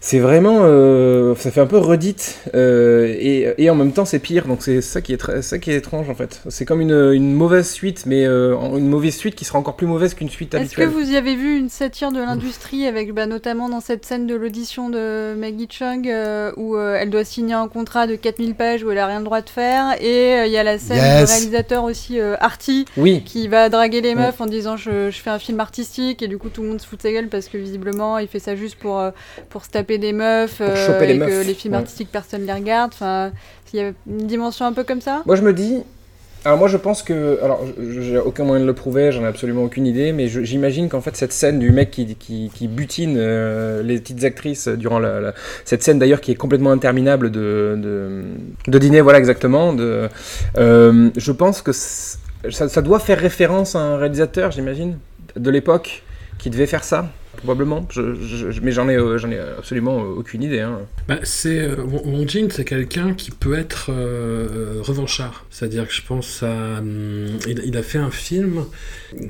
C'est vraiment, euh, ça fait un peu redite euh, et, et en même temps c'est pire. Donc c'est ça qui est très, ça qui est étrange en fait. C'est comme une, une mauvaise suite, mais euh, une mauvaise suite qui sera encore plus mauvaise qu'une suite Est-ce que habituelle. vous y avez vu une satire de l'industrie avec bah, notamment dans cette scène de l'audition de Maggie Chung euh, où euh, elle doit signer un contrat de 4000 pages où elle a rien le droit de faire et euh, il y a la scène Yes. du réalisateur aussi euh, Artie Oui. qui va draguer les meufs en disant je, je fais un film artistique et du coup tout le monde se fout de sa gueule parce que visiblement il fait ça juste pour, euh, pour se taper des meufs euh, choper les et meufs. que les films Ouais. artistiques personne les regarde. Enfin, il y a une dimension un peu comme ça. Moi je me dis, alors moi je pense que, alors j'ai aucun moyen de le prouver, j'en ai absolument aucune idée, mais j'imagine qu'en fait cette scène du mec qui, qui, qui butine euh, les petites actrices durant la, la- cette scène d'ailleurs qui est complètement interminable de, de, de dîner, voilà exactement, de, euh, je pense que ça, ça doit faire référence à un réalisateur, j'imagine, de l'époque qui devait faire ça. Probablement, je, je- je- mais j'en ai, euh, j'en ai absolument euh, aucune idée. hein. Bah, c'est euh, Wong Wong Jing, c'est quelqu'un qui peut être euh, euh, revanchard. C'est-à-dire que je pense à, hum, il, il a fait un film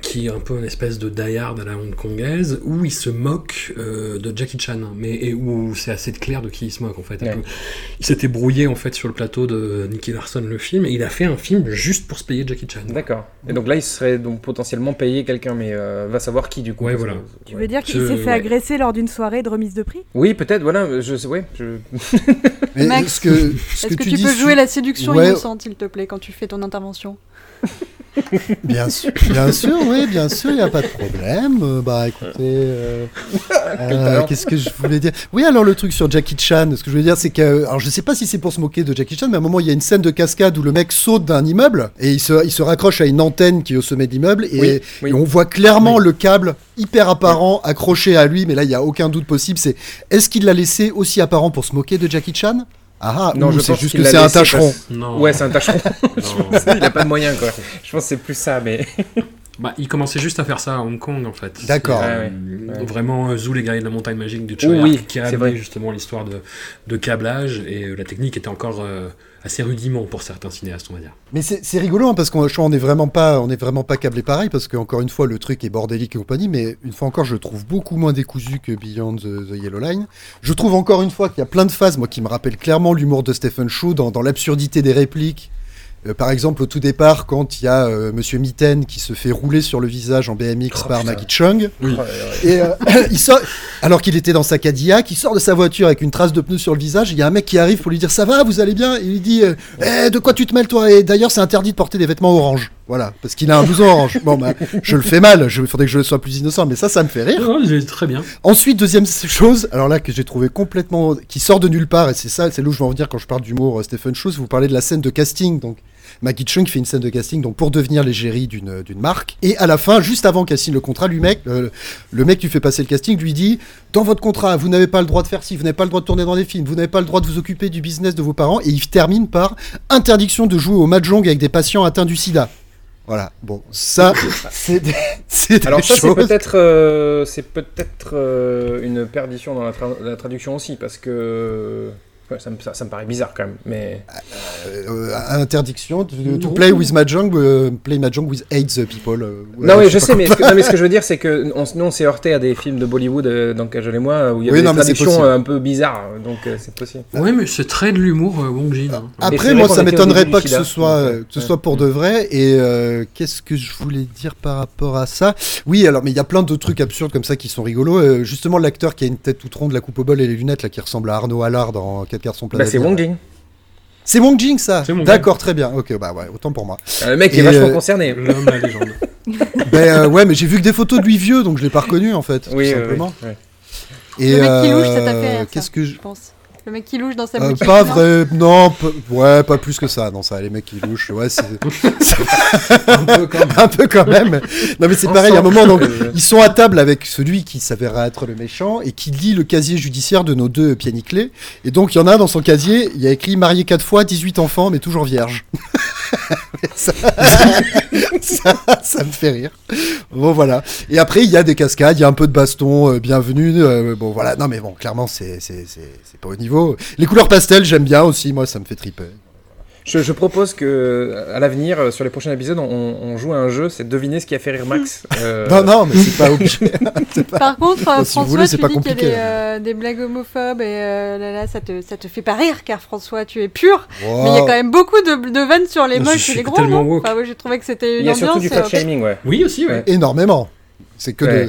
qui est un peu une espèce de die-hard à la hongkongaise où il se moque euh, de Jackie Chan, mais et où c'est assez clair de qui il se moque en fait. Ouais. Il s'était brouillé en fait sur le plateau de Nicky Larson le film et il a fait un film juste pour se payer Jackie Chan. D'accord. Et donc là, il serait donc potentiellement payé quelqu'un, mais euh, va savoir qui du coup. Ouais, voilà. Tu ouais. veux dire qu'il Je- s'est fait ouais. agresser lors d'une soirée de remise de prix Oui, peut-être, voilà, je ouais, je... <laughs> Mais Max, que, Est-ce que que, tu peux jouer la séduction Ouais. innocente, s'il te plaît, quand tu fais ton intervention? Bien sûr, bien sûr, oui, bien sûr, il n'y a pas de problème. Euh, bah écoutez, euh, euh, qu'est-ce que je voulais dire? Oui, alors le truc sur Jackie Chan, ce que je veux dire, c'est que, alors je sais pas si c'est pour se moquer de Jackie Chan, mais à un moment, il y a une scène de cascade où le mec saute d'un immeuble et il se, il se raccroche à une antenne qui est au sommet de l'immeuble et, Oui, oui. et on voit clairement le câble hyper apparent accroché à lui, mais là, il n'y a aucun doute possible. C'est est-ce qu'il l'a laissé aussi apparent pour se moquer de Jackie Chan? Ah, ah, Non, ou je c'est pense juste que c'est un tâcheron. Non. Ouais, c'est un tâcheron. <laughs> Non. il a pas de moyens, quoi. Je pense que c'est plus ça, mais. <laughs> Bah, il commençait juste à faire ça à Hong Kong en fait. D'accord. Ouais, euh, ouais. Vraiment euh, Zou les guerriers de la montagne magique de Oh, Choi oui, qui a amené vrai. justement l'histoire de, de câblage et euh, la technique était encore euh, assez rudiment pour certains cinéastes on va dire. Mais c'est rigolo hein, parce qu'on je crois, on est vraiment pas on est vraiment pas câblé pareil parce qu'encore une fois le truc est bordélique et compagnie mais une fois encore je trouve beaucoup moins décousu que Beyond the, Yellow Line. Je trouve encore une fois qu'il y a plein de phases moi qui me rappellent clairement l'humour de Stephen Chow dans l'absurdité des répliques. Euh, par exemple au tout départ quand il y a euh, Monsieur Mitten qui se fait rouler sur le visage en BMX Oh, par putain. Maggie Chung Oui. et euh, <laughs> il sort alors qu'il était dans sa Cadillac il sort de sa voiture avec une trace de pneu sur le visage il y a un mec qui arrive pour lui dire ça va vous allez bien? Et il lui dit euh, eh, de quoi tu te mêles toi? Et d'ailleurs c'est interdit de porter des vêtements orange voilà parce qu'il a un blouson orange bon bah je le fais mal il faudrait que je sois plus innocent mais ça ça me fait rire Non, très bien. Ensuite, deuxième chose, alors là que j'ai trouvé complètement, qui sort de nulle part, et c'est ça, c'est là où je vais en venir quand je parle d'humour, euh, Stephen Chow, vous parlez de la scène de casting, donc Maggie Chung fait une scène de casting donc pour devenir l'égérie d'une d'une marque. Et à la fin, juste avant qu'elle signe le contrat, lui mec, euh, le mec qui fait passer le casting lui dit dans votre contrat, vous n'avez pas le droit de faire ci, vous n'avez pas le droit de tourner dans des films, vous n'avez pas le droit de vous occuper du business de vos parents. Et il termine par interdiction de jouer au mahjong avec des patients atteints du SIDA. Voilà. Bon, ça, <coughs> c'est des, c'est des Alors ça c'est peut-être euh, c'est peut-être euh, une perdition dans la, tra- la traduction aussi parce que ouais, ça, me, ça, ça me paraît bizarre quand même. Mais Euh, interdiction de, to play with mahjong, euh, play mahjong with AIDS people. euh, non ouais, oui je sais mais ce, que, non, mais ce que <laughs> je veux dire c'est que on, nous on s'est heurté à des films de Bollywood euh, dans Cajol et moi où il y Oui, avait non, des possible. euh, un peu bizarres donc euh, c'est possible. Ouais, mais c'est très de l'humour, euh, Wong Jin. hein. Après, moi, ça m'étonnerait pas que ce soit, donc, euh, euh, que ce ouais. soit pour de vrai. Et euh, qu'est-ce que je voulais dire par rapport à ça? Oui, alors, mais il y a plein de trucs absurdes comme ça qui sont rigolos. Euh, justement, l'acteur qui a une tête toute ronde, la coupe au bol et les lunettes, là, qui ressemble à Arnaud Allard dans 4 garçons plein Bah, c'est. Wong Jing. C'est Wong Jing, ça D'accord, très bien. Ok, bah ouais, autant pour moi. Euh, Le mec Et, est vachement euh, concerné. L'homme à la légende. <laughs> ben euh, ouais, mais j'ai vu que des photos de lui vieux, donc je l'ai pas reconnu en fait, Oui, tout simplement. oui, ouais. Et Le mec qui louche, ça t'a fait Qu'est-ce que je... je pense. Le mec qui louche dans sa Euh, boutique. pas non vrai, non, ouais, pas plus que ça, non, ça, les mecs qui louchent, ouais, c'est <laughs> Un peu quand même. un peu quand même. Non, mais c'est pareil, à un moment, donc, <laughs> ils sont à table avec celui qui s'avérera être le méchant et qui lit le casier judiciaire de nos deux pianiclés. Et donc, il y en a dans son casier, il y a écrit marié quatre fois, 18 enfants, mais toujours vierge. <laughs> ça, ça, ça me fait rire. Bon, voilà. Et après, il y a des cascades, il y a un peu de baston, euh, bienvenue. euh, bon, voilà. Non, mais bon, clairement, c'est c'est- c'est- c'est pas au niveau. Les couleurs pastel, j'aime bien aussi, moi, ça me fait triper. Je, je propose que à l'avenir, euh, sur les prochains épisodes, on, on joue à un jeu, c'est deviner ce qui a fait rire Max. <laughs> Euh, Non, non, mais c'est pas obligé. <laughs> Pas- Par contre, euh, Bon, si vous François, voulez, tu pas dis qu'il y a compliqué, des, euh, des blagues homophobes et euh, là, là, ça te, ça te fait pas rire car François, tu es pur. Wow. Mais il y a quand même beaucoup de, de vannes sur les Je moches et les gros. Enfin, j'ai trouvé que c'était Il une y a ambiance. surtout du fat shaming, ouais. Oui, aussi, ouais. Ouais. Énormément. C'est que, Ouais.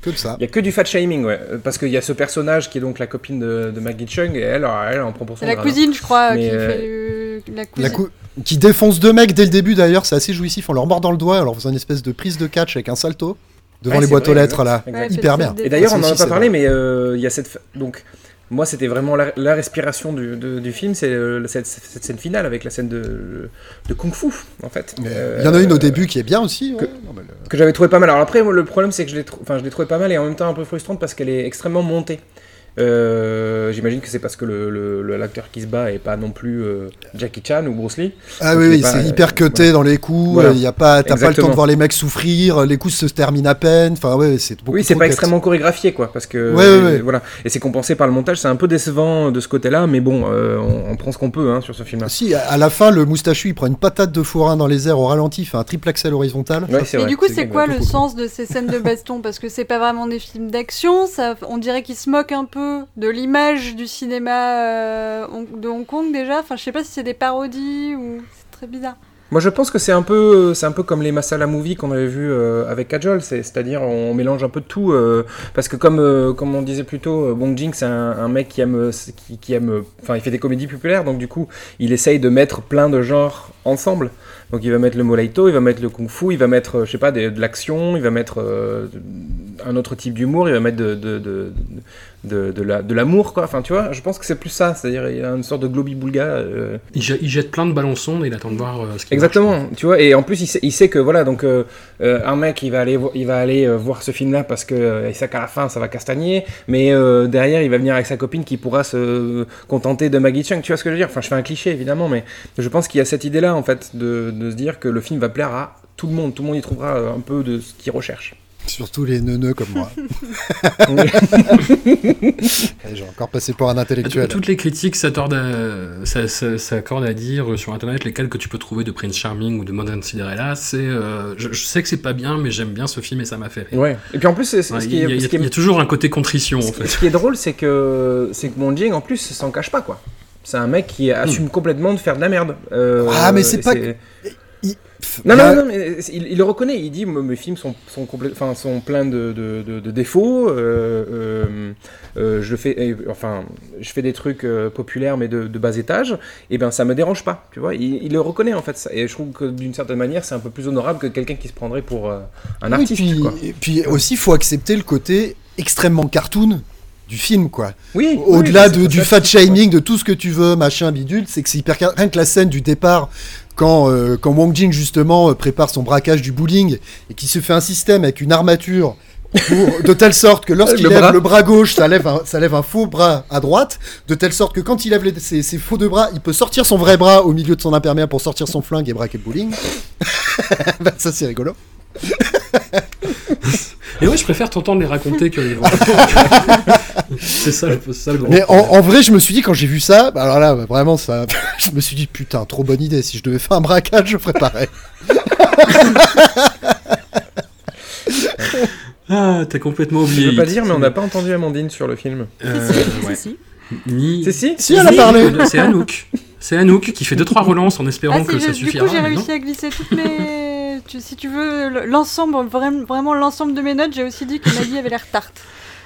que de ça. Il y a que du fat shaming, ouais. Euh, Parce qu'il y a ce personnage qui est donc la copine de, de Maggie Chung et elle, elle en prend pour son la hein. cousine, je crois, Mais, qui euh, fait le- la La cousine. cou- qui défonce deux mecs dès le début d'ailleurs, c'est assez jouissif. On leur mord dans le doigt, alors faisant une espèce de prise de catch avec un salto devant Ouais, les boîtes aux lettres là. Ouais, Hyper bien. Et d'ailleurs, Ça on n'en a pas parlé, vrai. mais euh, il y a cette. fa- Donc, moi, c'était vraiment la, la respiration du, de- du film, c'est euh, cette, cette scène finale avec la scène de, de Kung Fu, en fait. Mais Euh, Il y en a une au début qui est bien aussi. ouais. que- Non, mais le- que j'avais trouvé pas mal. Alors après, moi, le problème, c'est que je l'ai, enfin, je l'ai trouvé pas mal et en même temps un peu frustrante parce qu'elle est extrêmement montée. Euh, j'imagine que c'est parce que le, le- le- l'acteur qui se bat est pas non plus euh, Jackie Chan ou Bruce Lee. Ah oui, c'est euh, hyper cuté dans les coups. Voilà. Il y a pas, t'as pas le temps de voir les mecs souffrir. Les coups se terminent à peine. Enfin ouais, c'est beaucoup. oui, c'est pas cut. extrêmement chorégraphié, quoi, parce que Ouais, ouais, ouais. voilà, et c'est compensé par le montage. C'est un peu décevant de ce côté-là, mais bon, euh, on, on prend ce qu'on peut hein, sur ce film-là. Si, à la fin, le moustachu, il prend une patate de forain dans les airs au ralenti, il fait un triple axel horizontal. Et vrai, du coup, c'est quoi le cool. sens de ces scènes de baston? Parce que c'est pas vraiment des films d'action, ça, on dirait qu'ils se moquent un peu de l'image du cinéma euh, de Hong Kong déjà. Enfin, je sais pas si c'est des parodies ou c'est très bizarre. Moi, je pense que c'est un peu, c'est un peu comme les masala movies qu'on avait vu euh, avec Kajol, c'est, c'est-à-dire on mélange un peu de tout, euh, parce que comme, comme on disait plus tôt, Bong Jing c'est un, mec qui aime, qui, aime, enfin il fait des comédies populaires, donc du coup il essaye de mettre plein de genres ensemble. Donc il va mettre le molaito, il va mettre le kung fu, il va mettre, je sais pas, de l'action, il va mettre un autre type d'humour, il va mettre de, de, de la, de l'amour, quoi. Enfin, tu vois, je pense que c'est plus ça, c'est-à-dire il y a une sorte de globi-boulga. euh, Il, jette- il jette plein de ballons sondes et il attend de voir euh, ce qui Exactement, tu vois, et en plus il sait, il sait que voilà, donc euh, un mec il va aller, il va aller voir ce film-là parce que il sait qu'à la fin ça va castagner, mais derrière il va venir avec sa copine qui pourra se contenter de Maggie Chung, tu vois ce que je veux dire? Enfin, je fais un cliché évidemment, mais je pense qu'il y a cette idée-là en fait de, de se dire que le film va plaire à tout le monde, tout le monde y trouvera un peu de ce qu'il recherche. Surtout les neuneux comme moi. <laughs> <laughs> J'ai encore passé pour un intellectuel. Toutes les critiques s'accordent à, ça- ça- s'accordent à dire sur internet lesquelles que tu peux trouver de Prince Charming ou de Modern Cinderella. C'est, euh, je, je sais que c'est pas bien, mais j'aime bien ce film et ça m'a fait rire. Ouais. Et puis en plus, Ouais, il y, a- y y toujours un côté contrition en Ce, fait. ce qui est drôle, c'est que c'est que Mon Jing en plus s'en cache pas quoi. C'est un mec qui assume complètement de faire de la merde. Euh, Ah, mais c'est pas Il- Non, non, non, mais il, il le reconnaît. Il dit Mes films sont, enfin, sont pleins de, de, de- de défauts. euh, euh, euh, je, fais, eh, enfin, je fais des trucs populaires, mais de, bas étage. Et ben ça me dérange pas. Tu vois il, il le reconnaît en fait. ça. Et je trouve que d'une certaine manière, c'est un peu plus honorable que quelqu'un qui se prendrait pour euh, un Oui, artiste. puis, quoi. et puis aussi, il faut accepter le côté extrêmement cartoon du film, quoi. Oui, Au-delà oui, du fat shaming, de tout ce que tu veux, machin, bidule, c'est que c'est hyper Rien que la scène du départ, quand, euh, quand Wang Jing justement euh, prépare son braquage du bowling et qu'il se fait un système avec une armature pour- <laughs> de telle sorte que lorsqu'il lève bras. le bras gauche, ça lève, un, ça lève un faux bras à droite, de telle sorte que quand il lève les- ses, ses faux deux bras, il peut sortir son vrai bras au milieu de son imperméable pour sortir son flingue et braquer le bowling. <laughs> Bah, ça c'est rigolo. Et ouais, je préfère t'entendre les raconter que les. <laughs> c'est ça, ça le gros. Mais en, vrai, je me suis dit quand j'ai vu ça, bah alors là, vraiment, ça, <laughs> je me suis dit putain, trop bonne idée. Si je devais faire un braquage, je ferais pareil. Ah, t'as complètement Je oublié. veux pas dire, mais on n'a pas entendu Amandine sur le film. Euh, ouais. Si, si. Ni... C'est si Si, elle a parlé. C'est Anouk. C'est Anouk qui fait deux trois relances en espérant Ah, que si, ça je- du suffira. coup, j'ai réussi à glisser toutes mes. tu- si tu veux, le- l'ensemble, vraiment, vraiment l'ensemble de mes notes, j'ai aussi dit que Maggie avait l'air tarte.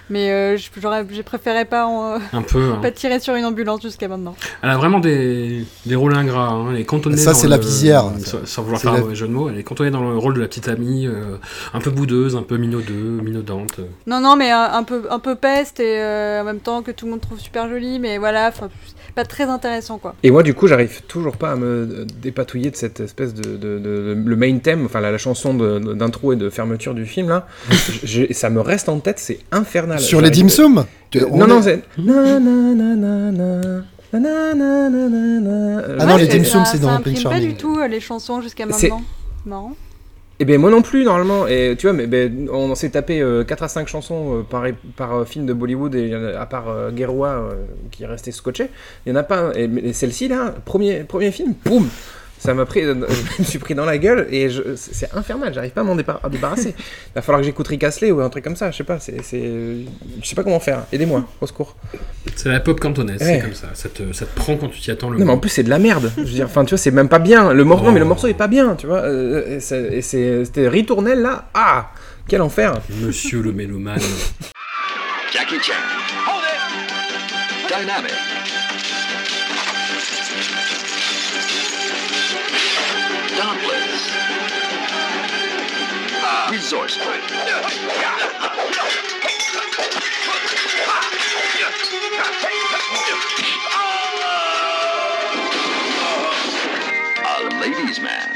Mais euh, j'ai préféré pas, en- Un peu. hein. <laughs> pas tirer sur une ambulance jusqu'à maintenant. Elle a vraiment des, des rôles ingrats. Hein. Elle est cantonnée Ça, c'est la visière. Sans, sans vouloir faire la- un mauvais jeu de mots, elle est cantonnée dans le rôle de la petite amie, euh, un peu boudeuse, un peu minaudeux, minaudante. Non, non, mais un, un peu, un peu peste et euh, en même temps que tout le monde trouve super jolie, mais voilà, enfin, pas très intéressant quoi. Et moi du coup j'arrive toujours pas à me dépatouiller de cette espèce de, le main theme, enfin la, la chanson d'intro et de fermeture du film là, ça me reste en tête, c'est infernal. Sur les dim sum euh, Non non c'est. Ah non les dim sum c'est dans Prince Charming. pas du tout les chansons jusqu'à maintenant. Marrant. Eh ben moi non plus normalement. Et tu vois mais ben, on s'est tapé 4 à 5 chansons euh, par, par euh, film de Bollywood et à part euh, Guerrois euh, qui est resté scotché. Il y en a pas et, mais celle-ci là premier premier film boum ça m'a pris <laughs> je me suis pris dans la gueule et je- c'est infernal j'arrive pas à m'en débarrasser il <laughs> va falloir que j'écoute Rick Astley ou un truc comme ça je sais pas c'est c'est je sais pas comment faire aidez-moi au secours C'est la pop cantonaise, Ouais. c'est comme ça. Ça te, ça te prend quand tu t'y attends le non mais en plus c'est de la merde je veux dire enfin tu vois c'est même pas bien le morceau non mais le Oh. morceau est pas bien tu vois euh, et c'est- et c'est- c'était ritournelle là ah quel enfer Monsieur le mélomane. <laughs> Jackie Chan. Hold it. Dynamic. Dauntless. Ah. Resourceful. A ladies' man.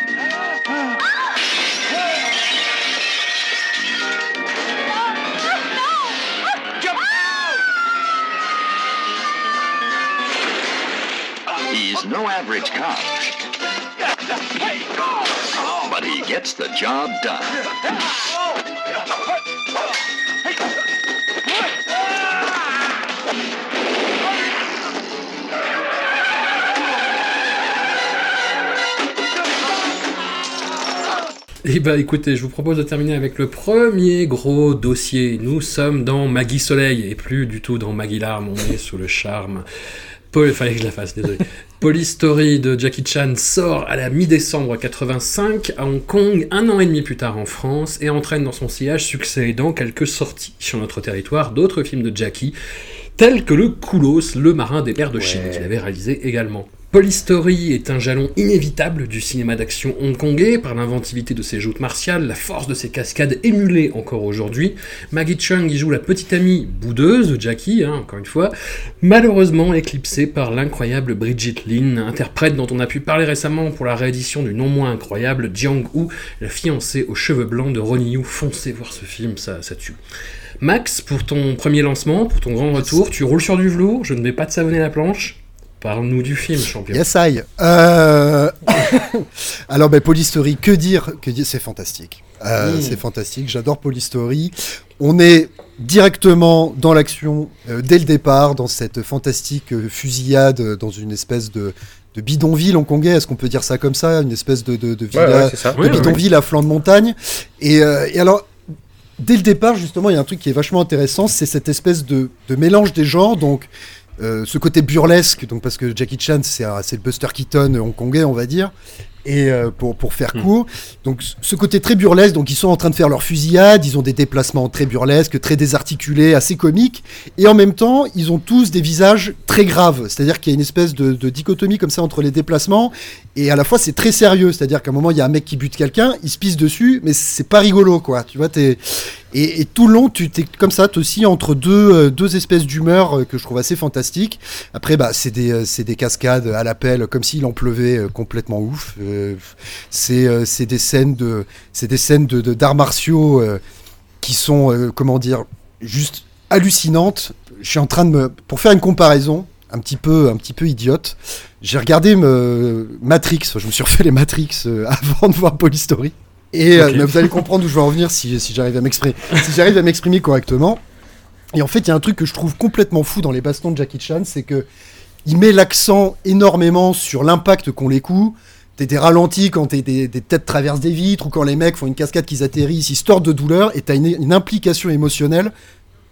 He's no average cop. Done. Eh bah écoutez, je vous propose de terminer avec le premier gros dossier. Nous sommes dans Maggie Soleil et plus du tout dans Maggie Larme, on est sous le charme. Paul, fallait que je la fasse, désolé. Police Story de Jackie Chan sort à la mi-décembre 85 à Hong Kong, un an et demi plus tard en France, et entraîne dans son sillage succès dans quelques sorties sur notre territoire d'autres films de Jackie, tels que le Koulos, le marin des mers de Chine, qu'il avait réalisé également. Police Story est un jalon inévitable du cinéma d'action hongkongais par l'inventivité de ses joutes martiales, la force de ses cascades émulées encore aujourd'hui. Maggie Chung y joue la petite amie boudeuse de Jackie, hein, encore une fois, malheureusement éclipsée par l'incroyable Bridget Lin, interprète dont on a pu parler récemment pour la réédition du non moins incroyable Jiang Hu, la fiancée aux cheveux blancs de Ronnie Yu. Foncez voir ce film, ça, ça tue. Max, pour ton premier lancement, pour ton grand retour, tu roules sur du velours, je ne vais pas te savonner la planche. Parle-nous du film, champion. Yes, I. Euh... <laughs> Alors, ben, Police Story, que dire, que dire C'est fantastique. Euh, Mm. C'est fantastique. J'adore Police Story. On est directement dans l'action euh, dès le départ, dans cette fantastique euh, fusillade, dans une espèce de, de bidonville hongkongais. Est-ce qu'on peut dire ça comme ça Une espèce de, de, de Ouais, villa, ouais, c'est ça. de Oui, oui, bidonville à flanc de montagne. Et, euh, et alors, dès le départ, justement, il y a un truc qui est vachement intéressant, c'est cette espèce de, de mélange des genres. Donc, euh, ce côté burlesque, donc parce que Jackie Chan, c'est le Buster Keaton hongkongais, on va dire. Et euh, pour, pour faire Hmm. court, donc ce côté très burlesque, donc ils sont en train de faire leur fusillade, ils ont des déplacements très burlesques, très désarticulés, assez comiques, et en même temps, ils ont tous des visages très graves, c'est-à-dire qu'il y a une espèce de, de dichotomie comme ça entre les déplacements, et à la fois c'est très sérieux, c'est-à-dire qu'à un moment il y a un mec qui bute quelqu'un, il se pisse dessus, mais c'est pas rigolo quoi, tu vois, t'es... Et, tout le long, tu t'es comme ça, aussi entre deux, euh, deux espèces d'humeur euh, que je trouve assez fantastiques. Après, bah, c'est des, euh, des cascades à l'appel, comme s'il en pleuvait complètement ouf. C'est, des scènes de, c'est des scènes de, d'arts martiaux qui sont, comment dire, juste hallucinantes. Je suis en train de me, pour faire une comparaison, un petit peu, un petit peu idiote. J'ai regardé me, Matrix. Je me suis refait les Matrix euh, <laughs> avant de voir Police Story. Et euh, vous allez comprendre où je veux en venir si, si j'arrive à m'exprimer, si j'arrive à m'exprimer correctement. Et en fait, il y a un truc que je trouve complètement fou dans les bastons de Jackie Chan, c'est que il met l'accent énormément sur l'impact qu'ont les coups. T'es des ralentis quand t'es des, des têtes traversent des vitres ou quand les mecs font une cascade qu'ils atterrissent, ils se tordent de douleur et t'as une, une implication émotionnelle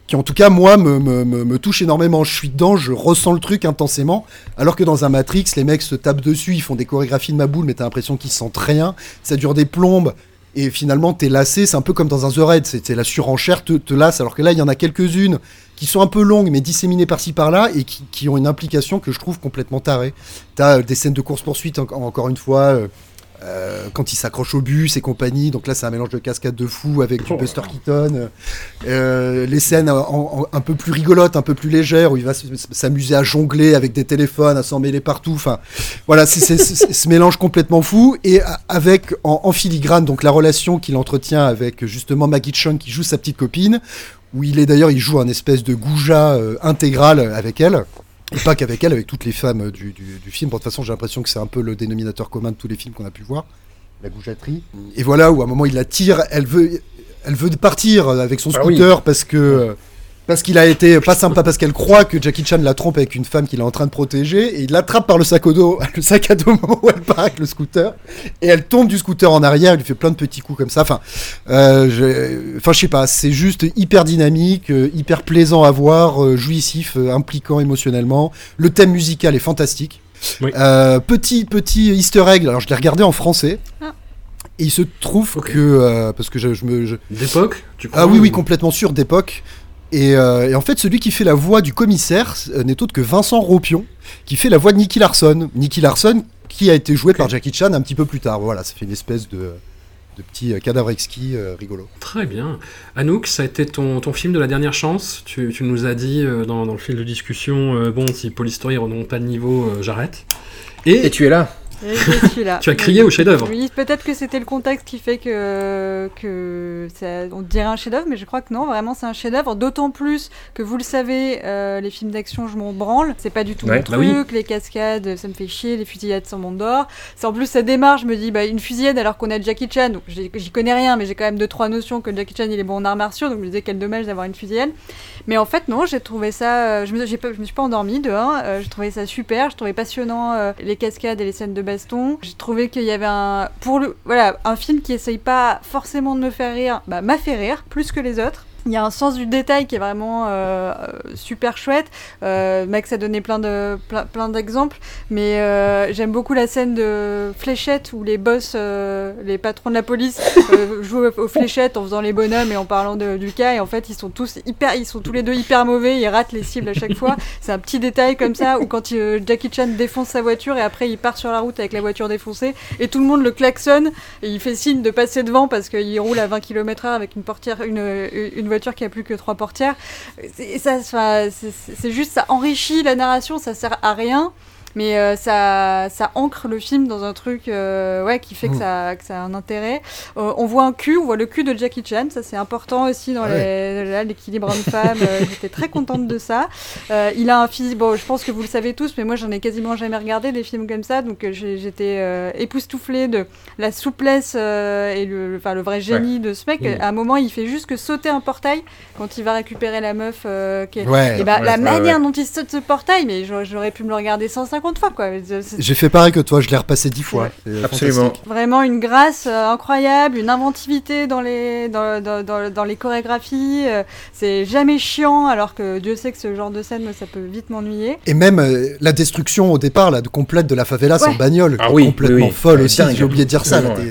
qui en tout cas moi me, me, me, touche énormément. Je suis dedans, je ressens le truc intensément. Alors que dans un Matrix, les mecs se tapent dessus, ils font des chorégraphies de ma boule, mais t'as l'impression qu'ils sentent rien. Ça dure des plombes. Et finalement, t'es lassé, c'est un peu comme dans un The Raid, c'est la surenchère te, te lasse, alors que là, il y en a quelques-unes qui sont un peu longues, mais disséminées par-ci par-là, et qui, qui ont une implication que je trouve complètement tarée. T'as des scènes de course-poursuite, en- encore une fois, euh, euh, quand il s'accroche au bus et compagnie, donc là, c'est un mélange de cascade de fou avec du Oh. Buster Keaton. euh, les scènes en- en- un peu plus rigolotes, un peu plus légères, où il va s'amuser à jongler avec des téléphones, à s'en mêler partout. Enfin, voilà, c'est ce mélange complètement fou. Et avec en, en filigrane, donc la relation qu'il entretient avec justement Maggie Chung qui joue sa petite copine, où il est d'ailleurs, il joue un espèce de goujat euh, intégral avec elle. Et pas qu'avec elle, avec toutes les femmes euh, du, du- du film. Bon, de toute façon, j'ai l'impression que c'est un peu le dénominateur commun de tous les films qu'on a pu voir, la goujaterie. Et voilà, où à un moment il la tire, elle veut, elle veut partir avec son Ah oui. scooter parce que parce qu'il a été pas sympa, parce qu'elle croit que Jackie Chan la trompe avec une femme qu'il est en train de protéger, et il l'attrape par le sac à dos, <laughs> le sac à dos au moment où elle part avec le scooter, et elle tombe du scooter en arrière, il lui fait plein de petits coups comme ça. Enfin, euh, je, enfin, je sais pas, c'est juste hyper dynamique, euh, hyper plaisant à voir, euh, jouissif, impliquant émotionnellement. Le thème musical est fantastique. Oui. Euh, petit petit Easter egg, alors je l'ai regardé en français. Ah. Et il se trouve que euh, parce que je, je me je- D'époque, tu crois ah oui oui ou- complètement sûr d'époque. Et, euh, et en fait, celui qui fait la voix du commissaire euh, n'est autre que Vincent Ropion, qui fait la voix de Nicky Larson. Nicky Larson, qui a été joué par Jackie Chan un petit peu plus tard. Voilà, ça fait une espèce de, de petit euh, cadavre exquis euh, rigolo. Très bien. Anouk, ça a été ton, ton film de la dernière chance? Tu, tu nous as dit euh, dans, dans le fil de discussion, euh, bon, si Polystory ne remonte pas de niveau, euh, j'arrête. Et, Et tu es là. Et je suis là. <laughs> tu as crié au chef-d'œuvre. Oui, peut-être que c'était le contexte qui fait que, que ça, on dirait un chef-d'œuvre, mais je crois que non, vraiment c'est un chef-d'œuvre. D'autant plus que vous le savez, euh, les films d'action, je m'en branle. C'est pas du tout Ouais. mon Bah truc. oui. Les cascades, ça me fait chier. Les fusillades, ça m'endort. En plus ça démarre. Je me dis, bah une fusillade alors qu'on a Jackie Chan. Donc j'y connais rien, mais j'ai quand même deux trois notions que Jackie Chan il est bon en arts martiaux. Donc je me disais quel dommage d'avoir une fusillade. Mais en fait non, j'ai trouvé ça. euh, je me, pas- je me suis pas endormie de un. euh, j'ai trouvé ça super. Je trouvais passionnant euh, les cascades et les scènes de J'ai trouvé qu'il y avait un pour le voilà un film qui essaye pas forcément de me faire rire, bah m'a fait rire plus que les autres. Il y a un sens du détail qui est vraiment euh, super chouette. Euh, Max a donné plein de plein, d'exemples, mais euh, j'aime beaucoup la scène de fléchette où les boss, les patrons de la police <laughs> jouent aux fléchettes en faisant les bonhommes et en parlant du cas. Et en fait, ils sont tous hyper, ils sont tous les deux hyper mauvais. Ils ratent les cibles à chaque fois. C'est un petit détail comme ça où quand Jackie Chan défonce sa voiture et après il part sur la route avec la voiture défoncée et tout le monde le klaxonne et il fait signe de passer devant parce qu'il roule à 20 km/h avec une portière, une, une voiture qui a plus que trois portières. C'est juste, ça enrichit la narration, ça sert à rien. Mais euh, ça, ça ancre le film dans un truc euh, ouais, qui fait que, Mm. ça, que ça a un intérêt. Euh, on voit un cul, on voit le cul de Jackie Chan, ça c'est important aussi dans là, l'équilibre homme-femme. <laughs> J'étais très contente de ça. Il a un physique, bon, je pense que vous le savez tous, mais moi j'en ai quasiment jamais regardé des films comme ça, donc j'étais époustouflée de la souplesse et le, enfin, le vrai génie de ce mec. Mm. À un moment, il fait juste que sauter un portail quand il va récupérer la meuf qui est et bah, la manière dont il saute ce portail, mais j'aurais pu me le regarder 150 fois, quoi. J'ai fait pareil que toi, je l'ai repassé dix fois. Ouais. Absolument. Vraiment une grâce euh, incroyable, une inventivité dans les, dans, dans, dans, dans les chorégraphies. euh, c'est jamais chiant, alors que Dieu sait que ce genre de scène, ça peut vite m'ennuyer. Et même euh, la destruction au départ, là, de complète de la favela sans Ouais. bagnole, Ah oui, complètement oui, oui. folle aussi. J'ai oublié de dire ça. là, enfin,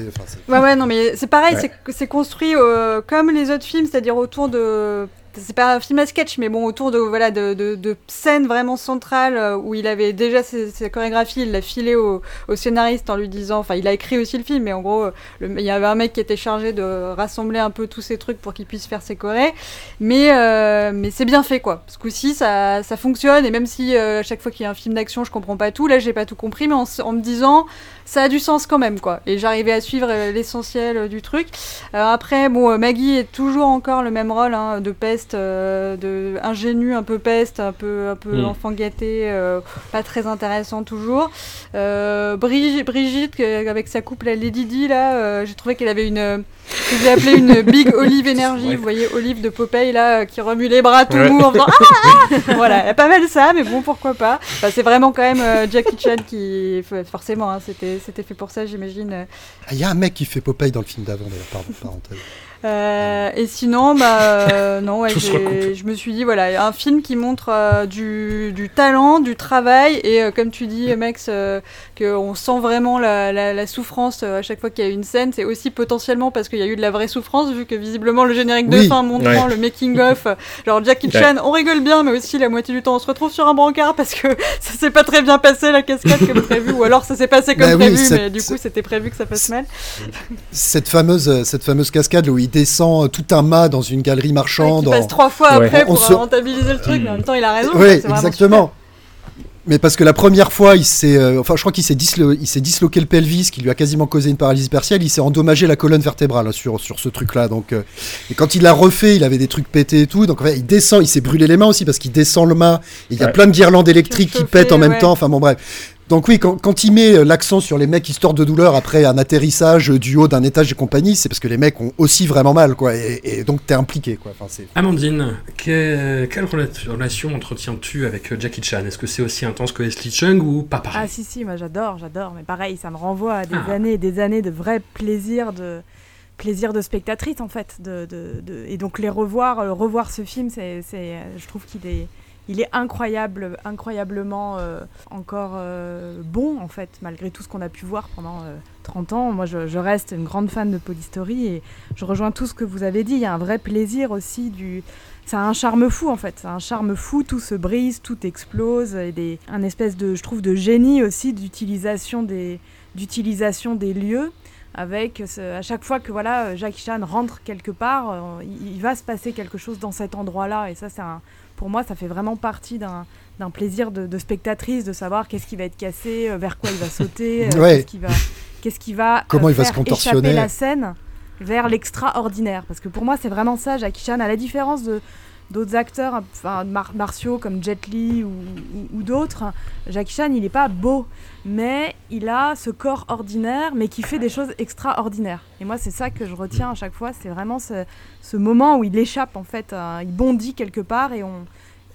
Ouais, ouais, non, mais c'est pareil, Ouais. c'est- c'est construit euh, comme les autres films, c'est-à-dire autour de. C'est pas un film à sketch, mais bon, autour de voilà de, de, scènes vraiment centrales euh, où il avait déjà ses, ses chorégraphies, il l'a filé au, au scénariste en lui disant, enfin, il a écrit aussi le film, mais en gros, euh, le- il y avait un mec qui était chargé de rassembler un peu tous ces trucs pour qu'il puisse faire ses chorés, mais euh, mais c'est bien fait quoi. Ce coup-ci, ça ça fonctionne et même si à chaque fois qu'il y a un film d'action, je comprends pas tout, là, j'ai pas tout compris, mais en me disant ça a du sens quand même quoi. Et j'arrivais à suivre euh, l'essentiel euh, du truc. Alors après, bon, euh, Maggie est toujours encore le même rôle hein, de peste, euh, de ingénue, un peu peste, un peu, un peu Mm. enfant gâté, euh, pas très intéressant toujours. Euh, Brigitte, avec sa couple à Lady Di, là, euh, j'ai trouvé qu'elle avait une, euh, que j'ai appelé une <laughs> Big Olive Energy. Vous voyez, Olive de Popeye là, euh, qui remue les bras tout Ouais. mou en faisant <laughs> ah, ah Voilà, elle a pas mal ça, mais bon, pourquoi pas. Enfin, c'est vraiment quand même euh, Jackie Chan qui, forcément, hein, c'était, c'était fait pour ça, j'imagine. euh, Ah, Il y a un mec qui fait Popeye dans le film d'avant, d'ailleurs, pardon, parenthèse. euh, et sinon, bah, euh, non, ouais, je me suis dit, voilà, un film qui montre euh, du, du talent, du travail, et euh, comme tu dis, Max, euh, qu'on sent vraiment la, la- la souffrance euh, à chaque fois qu'il y a une scène. C'est aussi potentiellement parce qu'il y a eu de la vraie souffrance, vu que visiblement le générique de Oui. fin montrant Ouais. le making-of, euh, genre Jackie Ouais. Chan, on rigole bien, mais aussi la moitié du temps on se retrouve sur un brancard parce que <laughs> ça s'est pas très bien passé la cascade comme prévu, ou alors ça s'est passé comme Bah oui, prévu, mais du coup c'était prévu que ça passe mal. Cette fameuse, euh, cette fameuse cascade où il descend tout un mât dans une galerie Ouais, marchande. qui en- passe trois fois Ouais. après On pour se- rentabiliser le truc, mais en même temps il a raison. Oui, exactement. Mais parce que la première fois, il s'est, euh, enfin, je crois qu'il s'est, dislo- disloqué le pelvis, qui lui a quasiment causé une paralysie partielle. Il s'est endommagé la colonne vertébrale sur sur ce truc-là. Donc, euh, et quand il l'a refait, il avait des trucs pétés et tout. Donc, en fait, il descend, il s'est brûlé les mains aussi parce qu'il descend le mât. Il y a Ouais. plein de guirlandes électriques qui pètent en même ouais. temps. Enfin, bon, bref. Donc oui, quand, quand il met euh, l'accent sur les mecs qui sortent de douleur après un atterrissage du haut d'un étage et compagnie, c'est parce que les mecs ont aussi vraiment mal, quoi. Et, et donc t'es impliqué, quoi. Enfin, Amandine, que- quelle rela- relation entretiens-tu avec euh, Jackie Chan? Est-ce que c'est aussi intense que Leslie Chung ou pas pareil? Ah si si, moi j'adore, j'adore, mais pareil, ça me renvoie à des Ah. années et des années de vrai plaisir de plaisir de spectatrice en fait, de, de- de- et donc les revoir, euh, revoir ce film, c'est, je trouve qu'il est il est incroyable, incroyablement euh, encore euh, bon en fait, malgré tout ce qu'on a pu voir pendant euh, 30 ans. Moi, je, reste une grande fan de Polystory et je rejoins tout ce que vous avez dit. Il y a un vrai plaisir aussi du, ça a un charme fou en fait, ça a un charme fou, tout se brise, tout explose, un espèce de, je trouve, de génie aussi d'utilisation des, d'utilisation des lieux. Avec à chaque fois que voilà Jackie Chan rentre quelque part, euh, il, il va se passer quelque chose dans cet endroit-là, et ça c'est un, pour moi ça fait vraiment partie d'un, d'un plaisir de, de spectatrice de savoir qu'est-ce qui va être cassé, euh, vers quoi il va sauter, euh, Ouais. qu'est-ce qui va, qu'est-ce qui va, Comment euh, il va se contorsionner. la scène vers l'extraordinaire. Parce que pour moi, c'est vraiment ça, Jackie Chan, à la différence de d'autres acteurs enfin, mar- martiaux comme Jet Li ou, d'autres, Jackie Chan, il n'est pas beau, mais il a ce corps ordinaire, mais qui fait des choses extraordinaires. Et moi, c'est ça que je retiens à chaque fois, c'est vraiment ce, ce moment où il échappe, en fait, il bondit quelque part et on,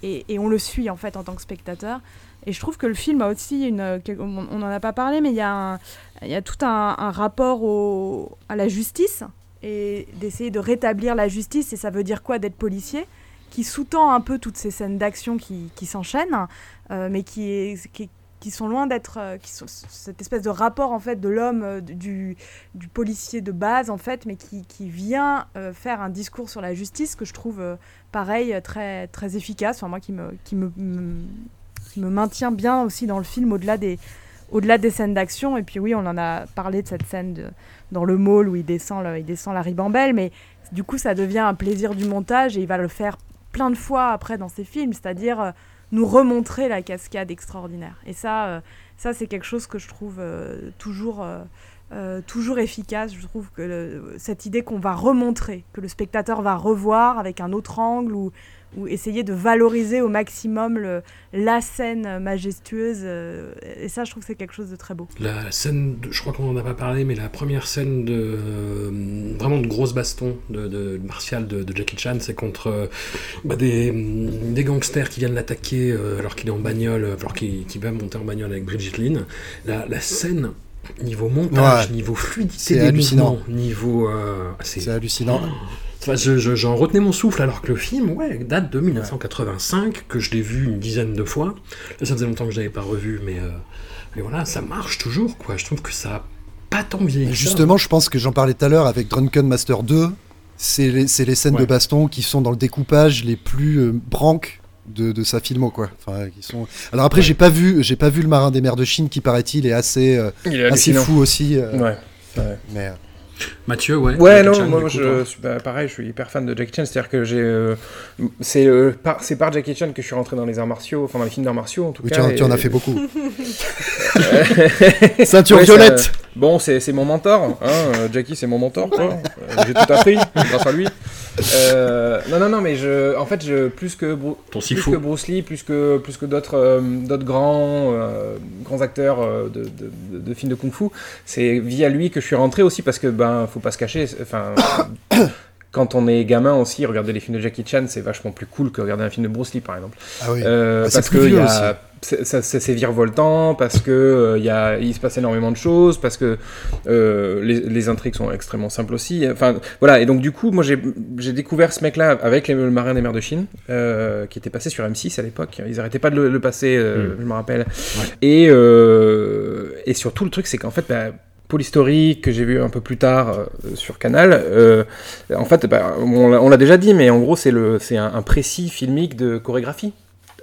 et, on le suit, en fait, en tant que spectateur. Et je trouve que le film a aussi une... On n'en a pas parlé, mais il y a, y a tout un, un rapport au, à la justice et d'essayer de rétablir la justice. Et ça veut dire quoi d'être policier? Qui sous-tend un peu toutes ces scènes d'action qui, s'enchaînent, euh, mais qui, sont loin d'être... euh, cette espèce de rapport, en fait, de l'homme, euh, du, policier de base, en fait, mais qui, vient faire un discours sur la justice que je trouve, pareil, très, très efficace. Enfin, moi, qui me... Maintient bien aussi dans le film au-delà des, scènes d'action. Et puis oui, on en a parlé de cette scène dans le mall où il descend, il descend la ribambelle, mais du coup, ça devient un plaisir du montage et il va le faire plein de fois après dans ses films, c'est-à-dire euh, nous remontrer la cascade extraordinaire. Et ça, euh, ça c'est quelque chose que je trouve euh, toujours, toujours efficace. Je trouve que cette idée qu'on va remontrer, que le spectateur va revoir avec un autre angle ou, ou essayer de valoriser au maximum le, la scène majestueuse. euh, et ça, je trouve que c'est quelque chose de très beau. La scène, de- je crois qu'on en a pas parlé, mais la première scène de euh, vraiment de grosse baston de, de martial de, de Jackie Chan, c'est contre euh, bah, des, mm, des gangsters qui viennent l'attaquer euh, alors qu'il est en bagnole, alors qu'il qu'il va monter en bagnole avec Brigitte Lynn. La, la scène niveau montage, Ouais. niveau fluidité C'est des hallucinant. mouvements, niveau euh, c'est c'est hallucinant. Enfin, je- je- j'en retenais mon souffle alors que le film, ouais, date de 1985, que je l'ai vu une dizaine de fois. Là, ça faisait longtemps que je l'avais pas revu, mais, euh, mais voilà, ça marche toujours, quoi. Je trouve que ça a pas tant vieilli. que ça. Justement, je pense que j'en parlais tout à l'heure avec Drunken Master 2. c'est les, c'est les scènes Ouais. de baston qui sont dans le découpage les plus euh, branques de, de sa filmo quoi. Enfin, qui sont. Alors après, j'ai pas vu, j'ai pas vu le Marin des mers de Chine qui paraît-il est assez, euh, Il est assez fou aussi. euh, Ouais. ouais. Mais euh, Mathieu, ouais. Ouais, Jackie non, Chan, moi je suis bah, pareil, je suis hyper fan de Jackie Chan, c'est-à-dire que j'ai euh, c'est euh, par c'est par Jackie Chan que je suis rentré dans les arts martiaux, enfin dans les films d'arts martiaux en tout oui, tu, cas. en, tu en as fait beaucoup. <laughs> Ceinture Ouais, ça- violette. Bon, c'est c'est mon mentor, hein, euh, Jackie c'est mon mentor, quoi. Euh, J'ai tout appris grâce à lui. Euh, non, non, non, mais je, en fait, je, plus que Bru- Ton plus que Bruce Lee, plus que plus que d'autres euh, d'autres grands euh, grands acteurs de, de, de- de films de kung-fu, c'est via lui que je suis rentré aussi parce que ben faut pas se cacher, enfin quand on est gamin aussi, regarder les films de Jackie Chan, c'est vachement plus cool que regarder un film de Bruce Lee par exemple. Ah oui. Euh, Ah, c'est parce que y a- c'est- ça- c'est c'est virevoltant, parce que euh, y a, il se passe énormément de choses, parce que euh, les, les intrigues sont extrêmement simples aussi. Enfin, voilà. Et donc du coup, moi j'ai j'ai découvert ce mec-là avec les, le Marin des mers de Chine, euh, qui était passé sur M6 à l'époque. Ils arrêtaient pas de le, le passer, euh, Mm. je me rappelle. Et euh, et surtout le truc, c'est qu'en fait. Bah, Polystory que j'ai vu un peu plus tard euh, sur Canal. euh, en fait, bah, on l'a- déjà dit, mais en gros, c'est le, c'est un, un précis filmique de chorégraphie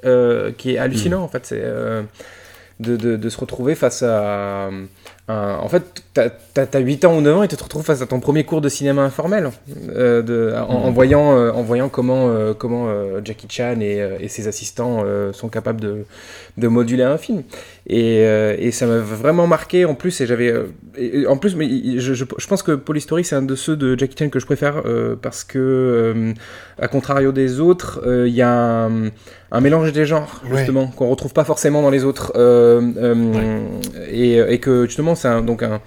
euh, qui est hallucinant en fait. C'est de, de, de se retrouver face à. Un- en fait, t'as as, 8 ans ou 9 ans et tu te retrouves face à ton premier cours de cinéma informel euh, de, en, en voyant, euh, en voyant comment, euh, comment euh, Jackie Chan et, euh, et ses assistants euh, sont capables de, de moduler un film. Et, euh, et ça m'a vraiment marqué en plus. Et j'avais. euh, en plus, mais je, je, je pense que Polystory, c'est un de ceux de Jackie Chan que je préfère euh, parce que, euh, à contrario des autres, euh, il y a un, un mélange des genres, Ouais. justement, qu'on retrouve pas forcément dans les autres. euh, euh, et, et que, justement, c'est un- donc un.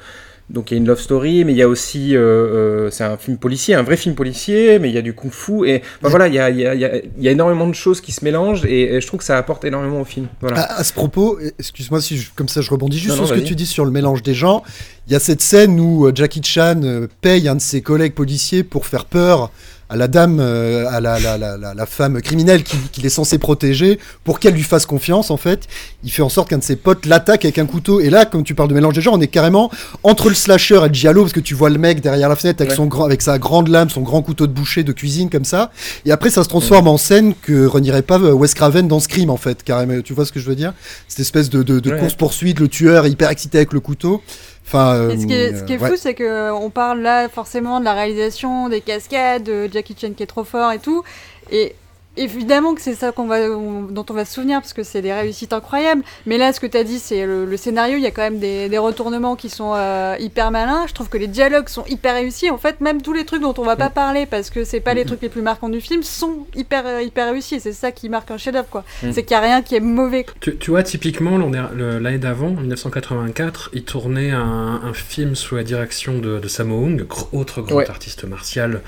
Donc il y a une love story, mais il y a aussi, euh, euh, c'est un film policier, un vrai film policier, mais il y a du kung-fu et enfin, voilà, il y a, il y, a, il y a- énormément de choses qui se mélangent et, et je trouve que ça apporte énormément au film. Voilà. À, à ce propos, excuse-moi si je- comme ça je rebondis juste Non, sur non, ce que tu dis sur le mélange des gens. Il y a cette scène où euh, Jackie Chan paye un de ses collègues policiers pour faire peur à la dame, euh, à la, la, la, la- la femme criminelle qu'il est censé protéger, pour qu'elle lui fasse confiance en fait. Il fait en sorte qu'un de ses potes l'attaque avec un couteau. Et là, comme tu parles de mélange des genres, on est carrément entre le slasher et le giallo, parce que tu vois le mec derrière la fenêtre avec, Ouais. son grand, avec sa grande lame, son grand couteau de boucher de cuisine comme ça. Et après, ça se transforme en scène que renierait pas euh, Wes Craven dans Scream en fait, carrément. Tu vois ce que je veux dire? Cette espèce de, de, de Ouais. course-poursuite, le tueur hyper excité avec le couteau. Enfin, euh, Et ce qui est, ce qui est ouais. fou, c'est qu'on parle là forcément de la réalisation, des cascades, de Jackie Chan qui est trop fort et tout. Et évidemment que c'est ça qu'on va, on- dont on va se souvenir parce que c'est des réussites incroyables. Mais là, ce que tu as dit, c'est le, le scénario. Il y a quand même des, des retournements qui sont euh, hyper malins. Je trouve que les dialogues sont hyper réussis. En fait, même tous les trucs dont on va pas parler parce que c'est pas les trucs les plus marquants du film sont hyper, euh, hyper réussis. C'est ça qui marque un chef-d'œuvre, quoi. Mm. C'est qu'il y a rien qui est mauvais. Tu, tu vois, typiquement, l'année d'avant, 1984, il tournait un, un film sous la direction de, de Sammo Hung, autre grand Ouais. artiste martial,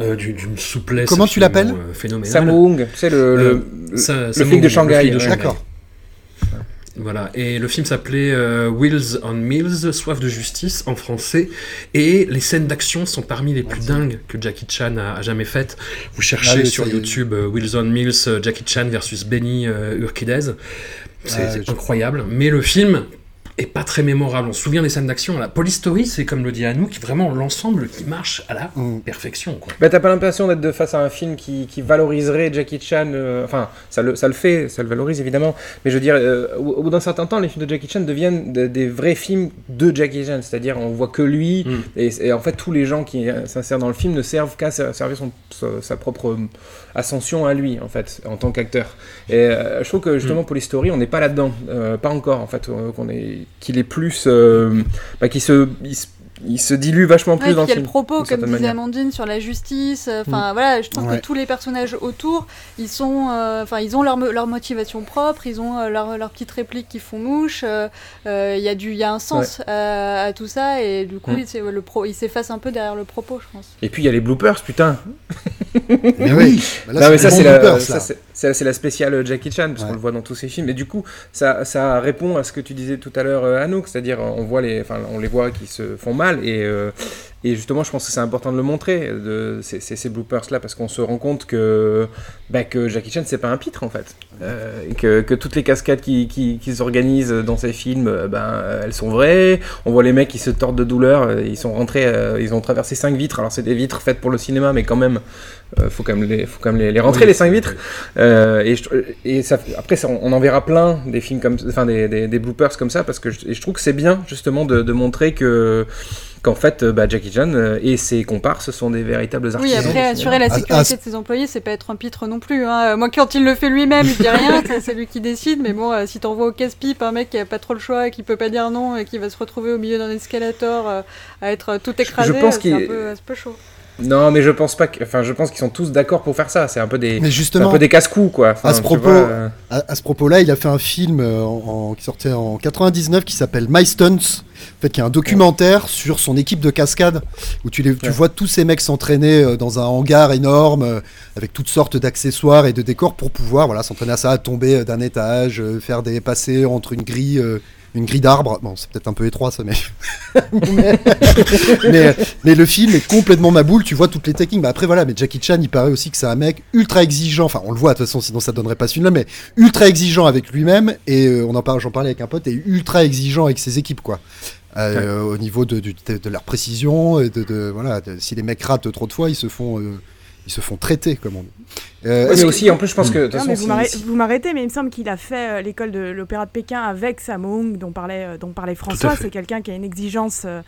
euh, du- d'une souplesse Comment tu l'appelles? euh, phénoménale. Sammo Tu sais, le, Euh, le, le- Ça- le Sammo flic de Shanghai. D'accord. Voilà, et le film s'appelait euh, Wheels on Mills, Soif de justice en français, et les scènes d'action sont parmi les plus dingues que Jackie Chan a, a jamais faites. Vous cherchez Ah sur. YouTube euh, Wheels on Mills, euh, Jackie Chan versus Benny euh, Urquidez, c'est Ah, incroyable, mais le film est pas très mémorable. On se souvient des scènes d'action. La Police Story, c'est comme le dit Anouk, vraiment l'ensemble qui marche à la Mm. perfection. Quoi. Bah, t'as pas l'impression d'être de face à un film qui, qui valoriserait Jackie Chan. euh, enfin, ça le, ça le fait, ça le valorise évidemment. Mais je veux dire, euh, au, au bout d'un certain temps, les films de Jackie Chan deviennent de- des vrais films de Jackie Chan. C'est-à-dire, on voit que lui. Mm. Et, et en fait, tous les gens qui euh, s'insèrent dans le film ne servent qu'à ser- servir son, sa, sa propre ascension à lui, en fait, en tant qu'acteur. Et euh, je trouve que justement, Mm. pour Story, on n'est pas là-dedans. Euh, pas encore, en fait. euh, qu'on est, qu'il est plus. bah, qu'il se, il se, il se dilue vachement Ouais, plus dans puis le il y a le propos, comme disait manière. Amandine, sur la justice. euh, Enfin, voilà, je trouve Ouais. que tous les personnages autour, ils sont, euh, enfin, ils ont leur, mo- leur motivation propre, ils ont euh, leur, leur petite réplique qui font mouche. euh, euh, Il y a du, il y a un sens à, à tout ça, et du coup, Mm. il s'est- le pro, il s'efface un peu derrière le propos, je pense. Et puis, il y a les bloopers, putain. Mais oui, <laughs> bah là, non mais ça c'est la, bloopers, ça, là. C'est- la spéciale Jackie Chan parce Ouais. qu'on le voit dans tous ses films. Et du coup ça, ça répond à ce que tu disais tout à l'heure euh, Anouk, c'est-à-dire on voit les, enfin on les voit qui se font mal et euh, Et justement, je pense que c'est important de le montrer, de, ces, bloopers-là, parce qu'on se rend compte que, bah, que Jackie Chan, c'est pas un pitre, en fait. Euh, et que, que toutes les cascades qui, qui, qui s'organisent dans ces films, euh, ben, euh, elles sont vraies. On voit les mecs qui se tordent de douleur, ils sont rentrés, euh, ils ont traversé cinq vitres. Alors, c'est des vitres faites pour le cinéma, mais quand même, faut quand même les, faut quand même les, les rentrer, Oui, les cinq vitres. et, je- et ça, après, ça, on en verra plein des films comme, enfin des, des, des bloopers comme ça, parce que je, et je trouve que c'est bien justement de, de montrer que qu'en fait, euh, bah, Jackie Chan euh, et ses comparses sont des véritables Oui, artisans. après, du assurer la Ah, sécurité ah, de ses employés, c'est pas être un pitre non plus. hein. Moi, quand il le fait lui-même, je dis rien, <laughs> c'est- lui qui décide. Mais bon, euh, si t'envoies au casse-pipe un mec qui a pas trop le choix, qui peut pas dire non et qui va se retrouver au milieu d'un escalator à être tout écrasé, pense c'est un peu, un peu chaud. Non, mais je pense pas que, enfin, je pense qu'ils sont tous d'accord pour faire ça. C'est un peu des, Mais un peu des casse-coups, quoi. Enfin, à ce propos- vois, euh, à, à ce propos-là, il a fait un film euh, en, en- qui sortait en 99 qui s'appelle My Stunts, en fait, qui est un documentaire sur son équipe de cascade, où tu, les, tu Ouais. vois tous ces mecs s'entraîner euh, dans un hangar énorme, euh, avec toutes sortes d'accessoires et de décors pour pouvoir voilà, s'entraîner à ça, à tomber d'un étage, faire des passés entre une grille. Une grille d'arbres, bon c'est peut-être un peu étroit ça mais... mais, <laughs> mais mais le film est complètement ma boule, tu vois toutes les techniques. Mais après voilà, mais Jackie Chan il paraît aussi que c'est un mec ultra exigeant, enfin on le voit de toute façon sinon ça donnerait pas ce film là, mais ultra exigeant avec lui-même et euh, on en parle, j'en parlais avec un pote et ultra exigeant avec ses équipes quoi. Euh, Au niveau de, de, de leur précision et de, de- voilà, si les mecs ratent trop de fois, ils se font euh, ils se font traiter comme on dit. Euh, mais que- aussi, en plus, je pense que de toute Non, façon, mais vous m'arrêtez- mais il me semble qu'il a fait euh, l'école de l'opéra de Pékin avec Sammo Hung, dont parlait, euh, dont parlait François. C'est quelqu'un qui a une exigence, euh,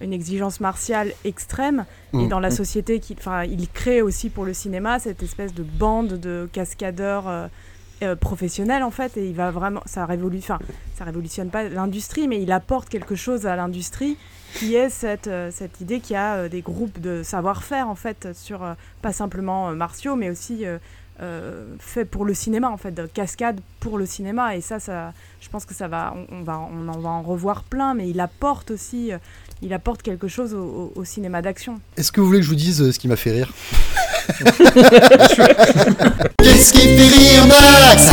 une exigence martiale extrême. Et Mm. dans la société, qu'il- enfin, il crée aussi pour le cinéma cette espèce de bande de cascadeurs euh, euh, professionnels en fait. Et il va vraiment, ça révolue, enfin, ça révolutionne pas l'industrie, mais il apporte quelque chose à l'industrie qui est cette, euh, cette idée qu'il y a euh, des groupes de savoir-faire en fait sur euh, pas simplement martiaux, mais aussi euh, fait pour le cinéma en fait, de cascade pour le cinéma. Et ça, ça, je pense que ça va, on, va, on en va en revoir plein, mais il apporte aussi, il apporte quelque chose au, au- au cinéma d'action. Est-ce que vous voulez que je vous dise euh, ce qui m'a fait rire <laughs> Qu'est-ce qui fait rire Max?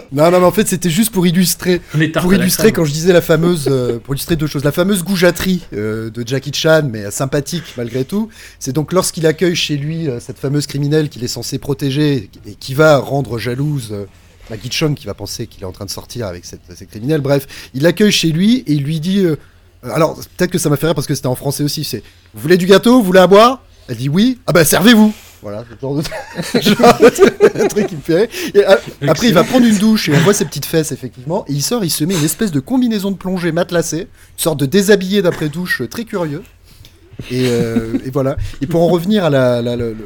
<laughs> Non, non, mais en fait, c'était juste pour illustrer pour la illustrer, quand je disais la fameuse, euh, pour illustrer deux choses, la fameuse goujaterie euh, de Jackie Chan, mais euh, sympathique malgré tout, c'est donc lorsqu'il accueille chez lui euh, cette fameuse criminelle qu'il est censé protéger et qui va rendre jalouse euh, Maggie Chung, qui va penser qu'il est en train de sortir avec cette, cette criminelle. Bref, il l'accueille chez lui et il lui dit, alors peut-être que ça m'a fait rire parce que c'était en français aussi, c'est, vous voulez du gâteau, vous voulez à boire? Elle dit oui, ah ben servez-vous. Voilà, ce genre de <laughs> euh, après, il va prendre une douche et on voit ses petites fesses, effectivement. Et il sort, il se met une espèce de combinaison de plongée matelassée, une sorte de déshabillé d'après-douche euh, très curieux. Et, euh, et voilà. Et pour en revenir à la, le, le-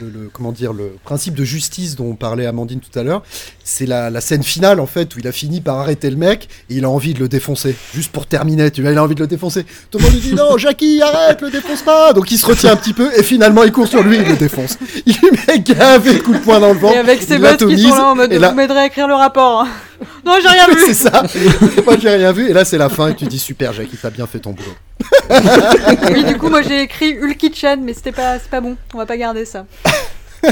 le- le- comment dire, le principe de justice dont parlait Amandine tout à l'heure, c'est la, la scène finale, en fait, où il a fini par arrêter le mec et il a envie de le défoncer. Juste pour terminer, tu vois, il a envie de le défoncer. Tout le monde lui dit non, Jackie, arrête, le défonce pas. Donc il se retient un petit peu et finalement il court sur lui et il le défonce. Il lui met gavé de coups de poing dans le ventre. Et avec ses boss qui sont là en mode et vous là- m'aiderez à écrire le rapport. hein. non, j'ai rien <laughs> vu. c'est ça. Moi j'ai rien vu et là c'est la fin et tu dis super Jackie, t'as bien fait ton boulot. <laughs> oui, du coup, moi j'ai écrit Ulki Chan, mais c'était pas, c'est pas bon. On va pas garder ça. <laughs>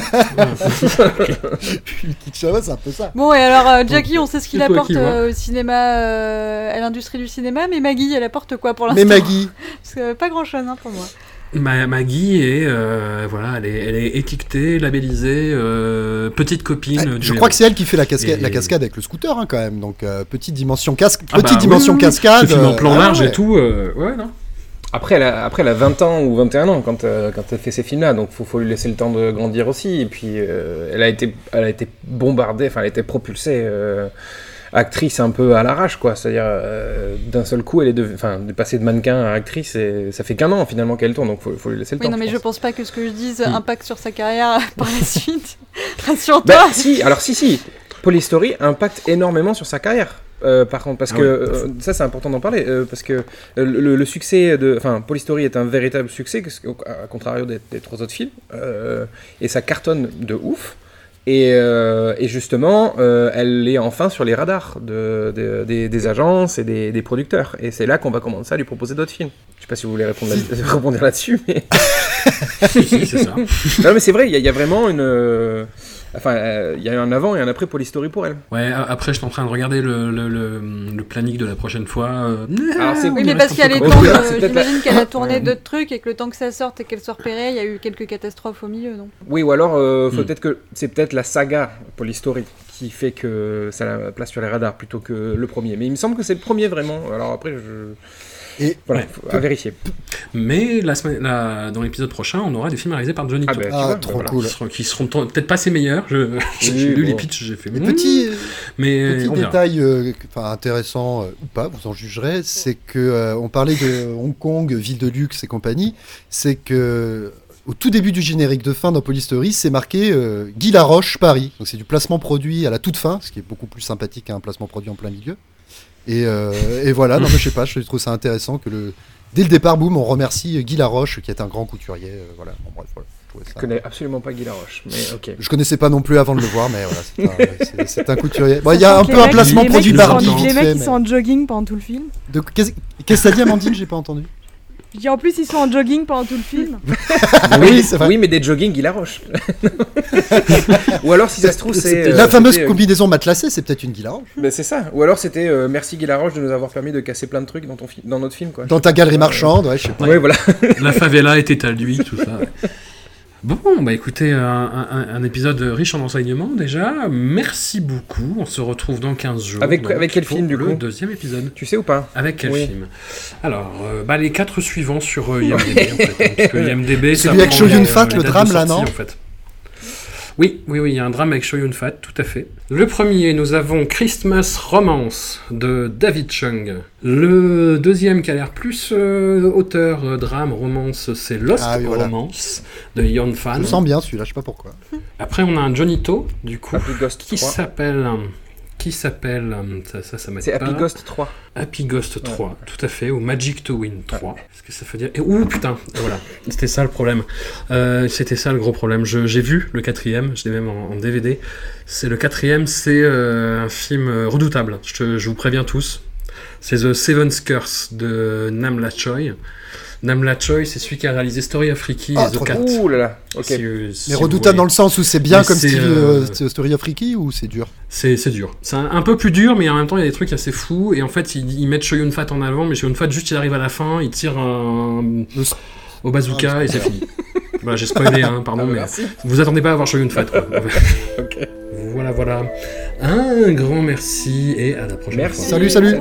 Kitschava, c'est un peu ça. Bon, et alors euh, Jackie, on sait ce qu'il apporte euh, au cinéma, euh, à l'industrie du cinéma, mais Maggie, elle apporte quoi pour l'instant Mais Maggie, <laughs> Parce que pas grand chose pour moi. Ma- Maggie est, euh, voilà, elle est, elle est étiquetée, labellisée, euh, petite copine. Ah, du je héros. crois que c'est elle qui fait la cascade, Et- la cascade avec le scooter hein, quand même. Donc euh, petite dimension casque, Ah petite bah, dimension oui, cascade. En plan ah large ouais. et tout, euh, ouais, non. Après elle, a, après, elle a 20 ans ou 21 ans quand, euh, quand elle fait ces films-là, donc faut, faut lui laisser le temps de grandir aussi. Et puis, euh, elle, a été, elle a été bombardée, enfin, elle a été propulsée euh, actrice un peu à l'arrache, quoi. C'est-à-dire, euh, d'un seul coup, elle est de, enfin, de passer de mannequin à actrice, et ça fait qu'un an finalement qu'elle tourne, donc faut, faut lui laisser le Oui, temps. non, mais je pense. pense pas que ce que je dise impacte sur sa carrière <laughs> par la <laughs> suite. Rassure-toi. Bah, si, alors si, si. Polystory impacte énormément sur sa carrière. euh, par contre, parce Ah que euh, ça c'est important d'en parler, euh, parce que le, le succès de, enfin, Polystory est un véritable succès, à contrario des, des trois autres films, euh, et ça cartonne de ouf. Et, euh, et justement, euh, elle est enfin sur les radars de, de- des, des agences et des, des producteurs. Et c'est là qu'on va commencer à lui proposer d'autres films. Je sais pas si vous voulez répondre là- <laughs> là-dessus, mais <laughs> Si, si, c'est ça. non mais c'est vrai, il y, a- il y a vraiment une, euh, Enfin, euh, il y a eu un avant et un après Police Story pour elle. Ouais, après, je suis en train de regarder le, le, le, le planning de la prochaine fois. euh, Alors, Oui, mais parce un qu'il y a peu les quand temps, la- j'imagine qu'elle a <laughs> tourné Ouais. d'autres trucs et que le temps que ça sorte et qu'elle soit repérée, il y a eu quelques catastrophes au milieu, non Oui, ou alors euh, faut Hmm. peut-être que c'est peut-être la saga Police Story qui fait que ça la place sur les radars plutôt que le premier. Mais il me semble que c'est le premier vraiment. Alors après, je... Et voilà, Ouais. faut- à vérifier. Mais la semaine, la- dans l'épisode prochain, on aura des films réalisés par Johnny Ah, bah, tu Ah, vois, trop voilà. cool. Qui seront, qui seront peut-être pas ses meilleurs. <laughs> J'ai Oui, lu les pitchs, j'ai fait. Hmm, petit, mais petit on détail euh, intéressant euh, ou pas, vous en jugerez, c'est que euh, on parlait de Hong Kong, ville de luxe et compagnie, c'est que au tout début du générique de fin dans Police Story, c'est marqué euh, Guy Laroche Paris. Donc c'est du placement produit à la toute fin, ce qui est beaucoup plus sympathique qu'un placement produit en plein milieu. Et, euh, et voilà, non mais je sais pas, je trouve ça intéressant que le dès le départ, boum, on remercie Guy Laroche qui est un grand couturier. euh, voilà, bon, bref, voilà. je ça- connais absolument pas Guy Laroche, mais ok. Je connaissais pas non plus avant de le voir, mais voilà, c'est <laughs> un, couturier. Bon, il y a un peu un placement produit Barbie Les mecs qui mais- sont en jogging pendant tout le film. Qu'est-ce que ça dit, Amandine? J'ai pas entendu. Dis en plus ils sont en jogging pendant tout le film. <laughs> oui, c'est vrai. Oui, mais des jogging Guy Laroche. Ou alors, si ça se trouve, c'est. C'était euh, la fameuse euh, combinaison matelassée, c'est peut-être une Guy Laroche. ben, c'est ça. Ou alors, c'était euh, merci Guy Laroche de nous avoir permis de casser plein de trucs dans, ton dans notre film, quoi. Dans ta galerie marchande, ouais, je sais pas. Ouais, voilà. La favela était à lui, tout ça. ouais. <laughs> Bon, bah écoutez, un, un- un épisode riche en enseignements déjà. Merci beaucoup. On se retrouve dans 15 jours. Avec- donc, avec quel pour film, du Le coup deuxième épisode. Tu sais ou pas Avec quel Oui. film? Alors, euh, bah, les quatre suivants sur euh, IMDb, en fait. hein, parce que <laughs> IMDb, ça Celui avec Shoyun les- Fat, les le drame, là, sortie, non en fait. Oui, oui, oui, il y a un drame avec Shoyun Fat, tout à fait. Le premier, nous avons Christmas Romance de David Chung. Le deuxième qui a l'air plus euh, auteur, euh, drame, romance, c'est Lost Ah oui, voilà. Romance de Yon Je Fan. le sens bien celui-là, je sais pas pourquoi. Après, on a un Johnny To, du coup, Ghost qui 3. s'appelle... Qui s'appelle... euh, Ça, ça, C'est. Happy Ghost 3. Happy Ghost 3, tout à fait, ou Magic to Win 3. Qu'est-ce que ça veut dire Et ouh putain, voilà, c'était ça le problème. Euh, c'était ça le gros problème. Je- J'ai vu le quatrième, je l'ai même en, en DVD. C'est le quatrième, c'est euh, un film redoutable. Je, je vous préviens tous. C'est The Seven's Curse de Nam La Choi. Nam La Choi, c'est celui qui a réalisé Story of Ricky Ah, et The Cat. Ouh là là. Ok. Si, euh, si Mais redoutable dans le sens où c'est bien Mais comme Stevie, euh, euh, Story of Ricky ou c'est dur? C'est c'est dur. C'est un, un peu plus dur, mais en même temps, il y a des trucs assez fous. Et en fait, ils, ils mettent Shoyun Fat en avant, mais Shoyun Fat, juste il arrive à la fin, il tire un, au bazooka Ah, et c'est fini. voilà, j'ai spoilé, hein, pardon, Ah, mais merci. vous attendez pas à voir Shoyun Fat. quoi. <laughs> Voilà, voilà. Un grand merci et à la prochaine Merci. fois. Salut, salut.